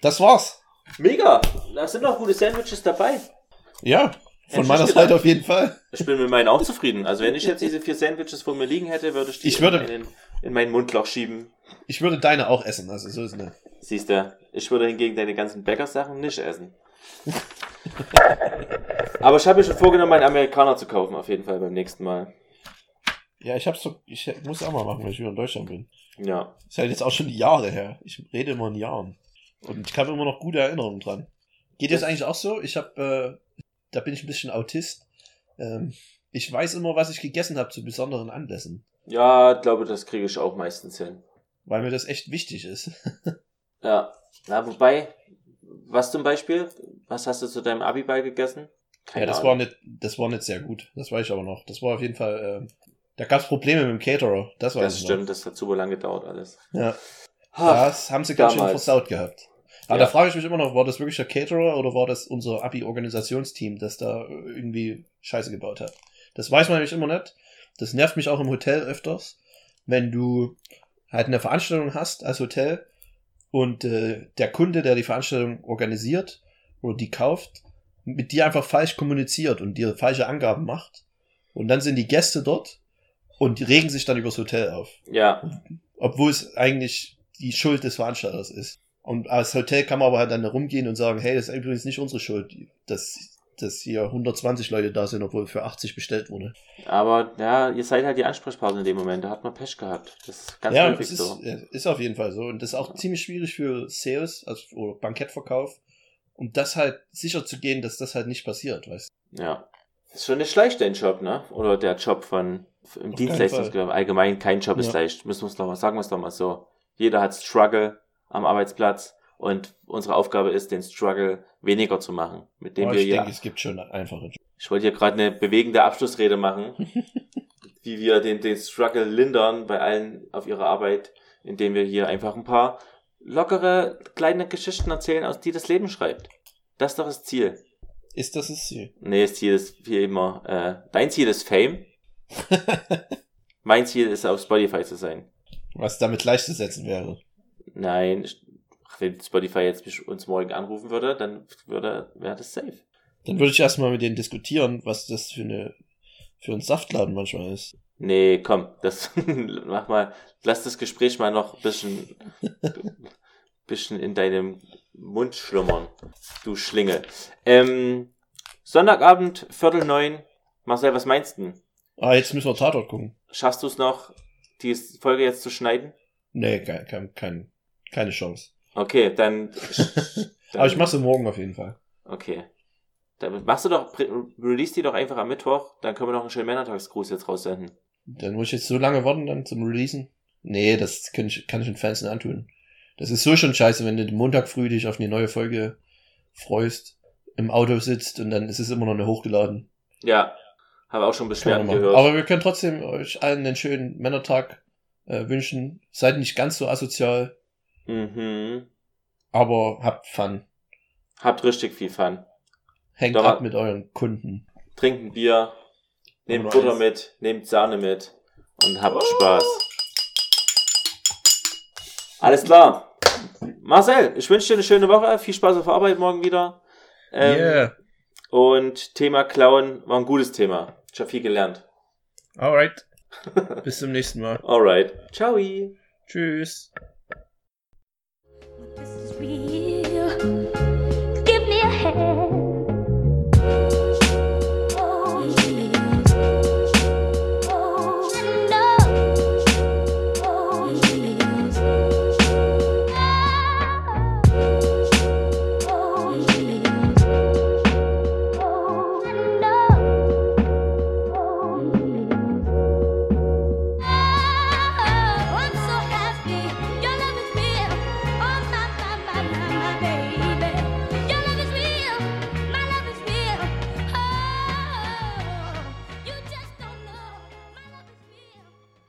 Das war's. Mega! Da sind noch gute Sandwiches dabei. Ja, von meiner Seite auf jeden Fall. Ich bin mit meinen auch zufrieden. Also wenn ich jetzt diese vier Sandwiches vor mir liegen hätte, würde ich die Ich würde- in, in, in mein Mundloch schieben. Ich würde deine auch essen, also so ist ne. Siehst du, ich würde hingegen deine ganzen Bäckersachen nicht essen. Aber ich habe mir schon vorgenommen, einen Amerikaner zu kaufen, auf jeden Fall beim nächsten Mal. Ja, ich hab's so, ich muss auch mal machen, wenn ich wieder in Deutschland bin. Ja. Ist halt jetzt auch schon Jahre her. Ich rede immer in Jahren. Und ich habe immer noch gute Erinnerungen dran. Geht jetzt eigentlich auch so? Ich habe, äh, da bin ich ein bisschen Autist. Ähm, ich weiß immer, was ich gegessen habe zu besonderen Anlässen. Ja, glaube, das kriege ich auch meistens hin. Weil mir das echt wichtig ist. Ja. Na, wobei, was zum Beispiel? Was hast du zu deinem Abiball gegessen? ja, das war nicht, das war nicht sehr gut. Das weiß ich aber noch. Das war auf jeden Fall, äh, da gab es Probleme mit dem Caterer. Das weiß Das stimmt, noch. das hat super lange gedauert alles. Ja. Das haben sie ganz schön versaut gehabt. Aber Ja. da frage ich mich immer noch, war das wirklich der Caterer oder war das unser Abi-Organisationsteam, das da irgendwie Scheiße gebaut hat? Das weiß man nämlich immer nicht. Das nervt mich auch im Hotel öfters, wenn du halt eine Veranstaltung hast als Hotel und äh, der Kunde, der die Veranstaltung organisiert oder die kauft, mit dir einfach falsch kommuniziert und dir falsche Angaben macht. Und dann sind die Gäste dort und die regen sich dann übers Hotel auf Ja, obwohl es eigentlich die Schuld des Veranstalters ist. Und als Hotel kann man aber halt dann rumgehen und sagen, hey, das ist übrigens nicht unsere Schuld, dass, dass hier 120 Leute da sind, obwohl für 80 bestellt wurde. aber ja, ihr seid halt die Ansprechpartner in dem Moment. Da hat man Pech gehabt. Das ist ganz ja, häufig ist, so. ja, ist auf jeden Fall so. Und das ist auch ziemlich schwierig für Sales, also oder Bankettverkauf, um das halt sicher zu gehen, dass das halt nicht passiert, weißt Ja. Ist schon nicht leicht, dein Job, ne? Oder der Job von im Dienstleistungsgewerbe. Allgemein kein Job ist Ja. leicht. Müssen wir es doch mal sagen, wir es doch mal so. Jeder hat Struggle am Arbeitsplatz und unsere Aufgabe ist, den Struggle weniger zu machen. Mit dem wir ich hier. denke, es gibt schon einfache. Ich wollte hier gerade eine bewegende Abschlussrede machen, wie wir den, den Struggle lindern bei allen auf ihrer Arbeit, indem wir hier einfach ein paar lockere kleine Geschichten erzählen, aus die das Leben schreibt. Das ist doch das Ziel. Ist das das Ziel? Nee, das Ziel ist wie immer, äh, dein Ziel ist Fame. mein Ziel ist auf Spotify zu sein. Was damit gleichzusetzen wäre. Nein, ich- ach, wenn Spotify jetzt mich- uns morgen anrufen würde, dann würde, wäre das safe. Dann würde ich erstmal mit denen diskutieren, was das für eine für ein Saftladen manchmal ist. Nee, komm, das mach mal, lass das Gespräch mal noch ein bisschen, bisschen in deinem Mund schlummern, du Schlingel. Ähm, Sonntagabend, Viertel neun. Marcel, was meinst du? Ah, jetzt müssen wir Tatort gucken. Schaffst du es noch, die Folge jetzt zu schneiden? Nee, kein, kein, kein, keine Chance. Okay, dann. dann Aber ich mach's morgen auf jeden Fall. Okay. Dann machst du doch, re- release die doch einfach am Mittwoch, dann können wir noch einen schönen Männertagsgruß jetzt raussenden. Dann muss ich jetzt so lange warten dann zum Releasen. Nee, das kann ich, kann ich den Fans nicht antun. Das ist so schon scheiße, wenn du Montag früh dich auf eine neue Folge freust, im Auto sitzt und dann ist es immer noch nicht hochgeladen. Ja, habe auch schon Beschwerden gehört. Aber wir können trotzdem euch allen einen schönen Männertag äh, wünschen. Seid nicht ganz so asozial, mhm. aber habt Fun. Habt richtig viel Fun. Hängt Doch, ab mit euren Kunden. Trinkt ein Bier, nehmt Und Butter Eis. mit, nehmt Sahne mit und habt Spaß. Alles klar. Marcel, ich wünsche dir eine schöne Woche. Viel Spaß auf Arbeit morgen wieder. Ähm, Und Thema Klauen war ein gutes Thema. Ich habe viel gelernt. Alright. Bis zum nächsten Mal. Alright. Ciao. Tschüss. We.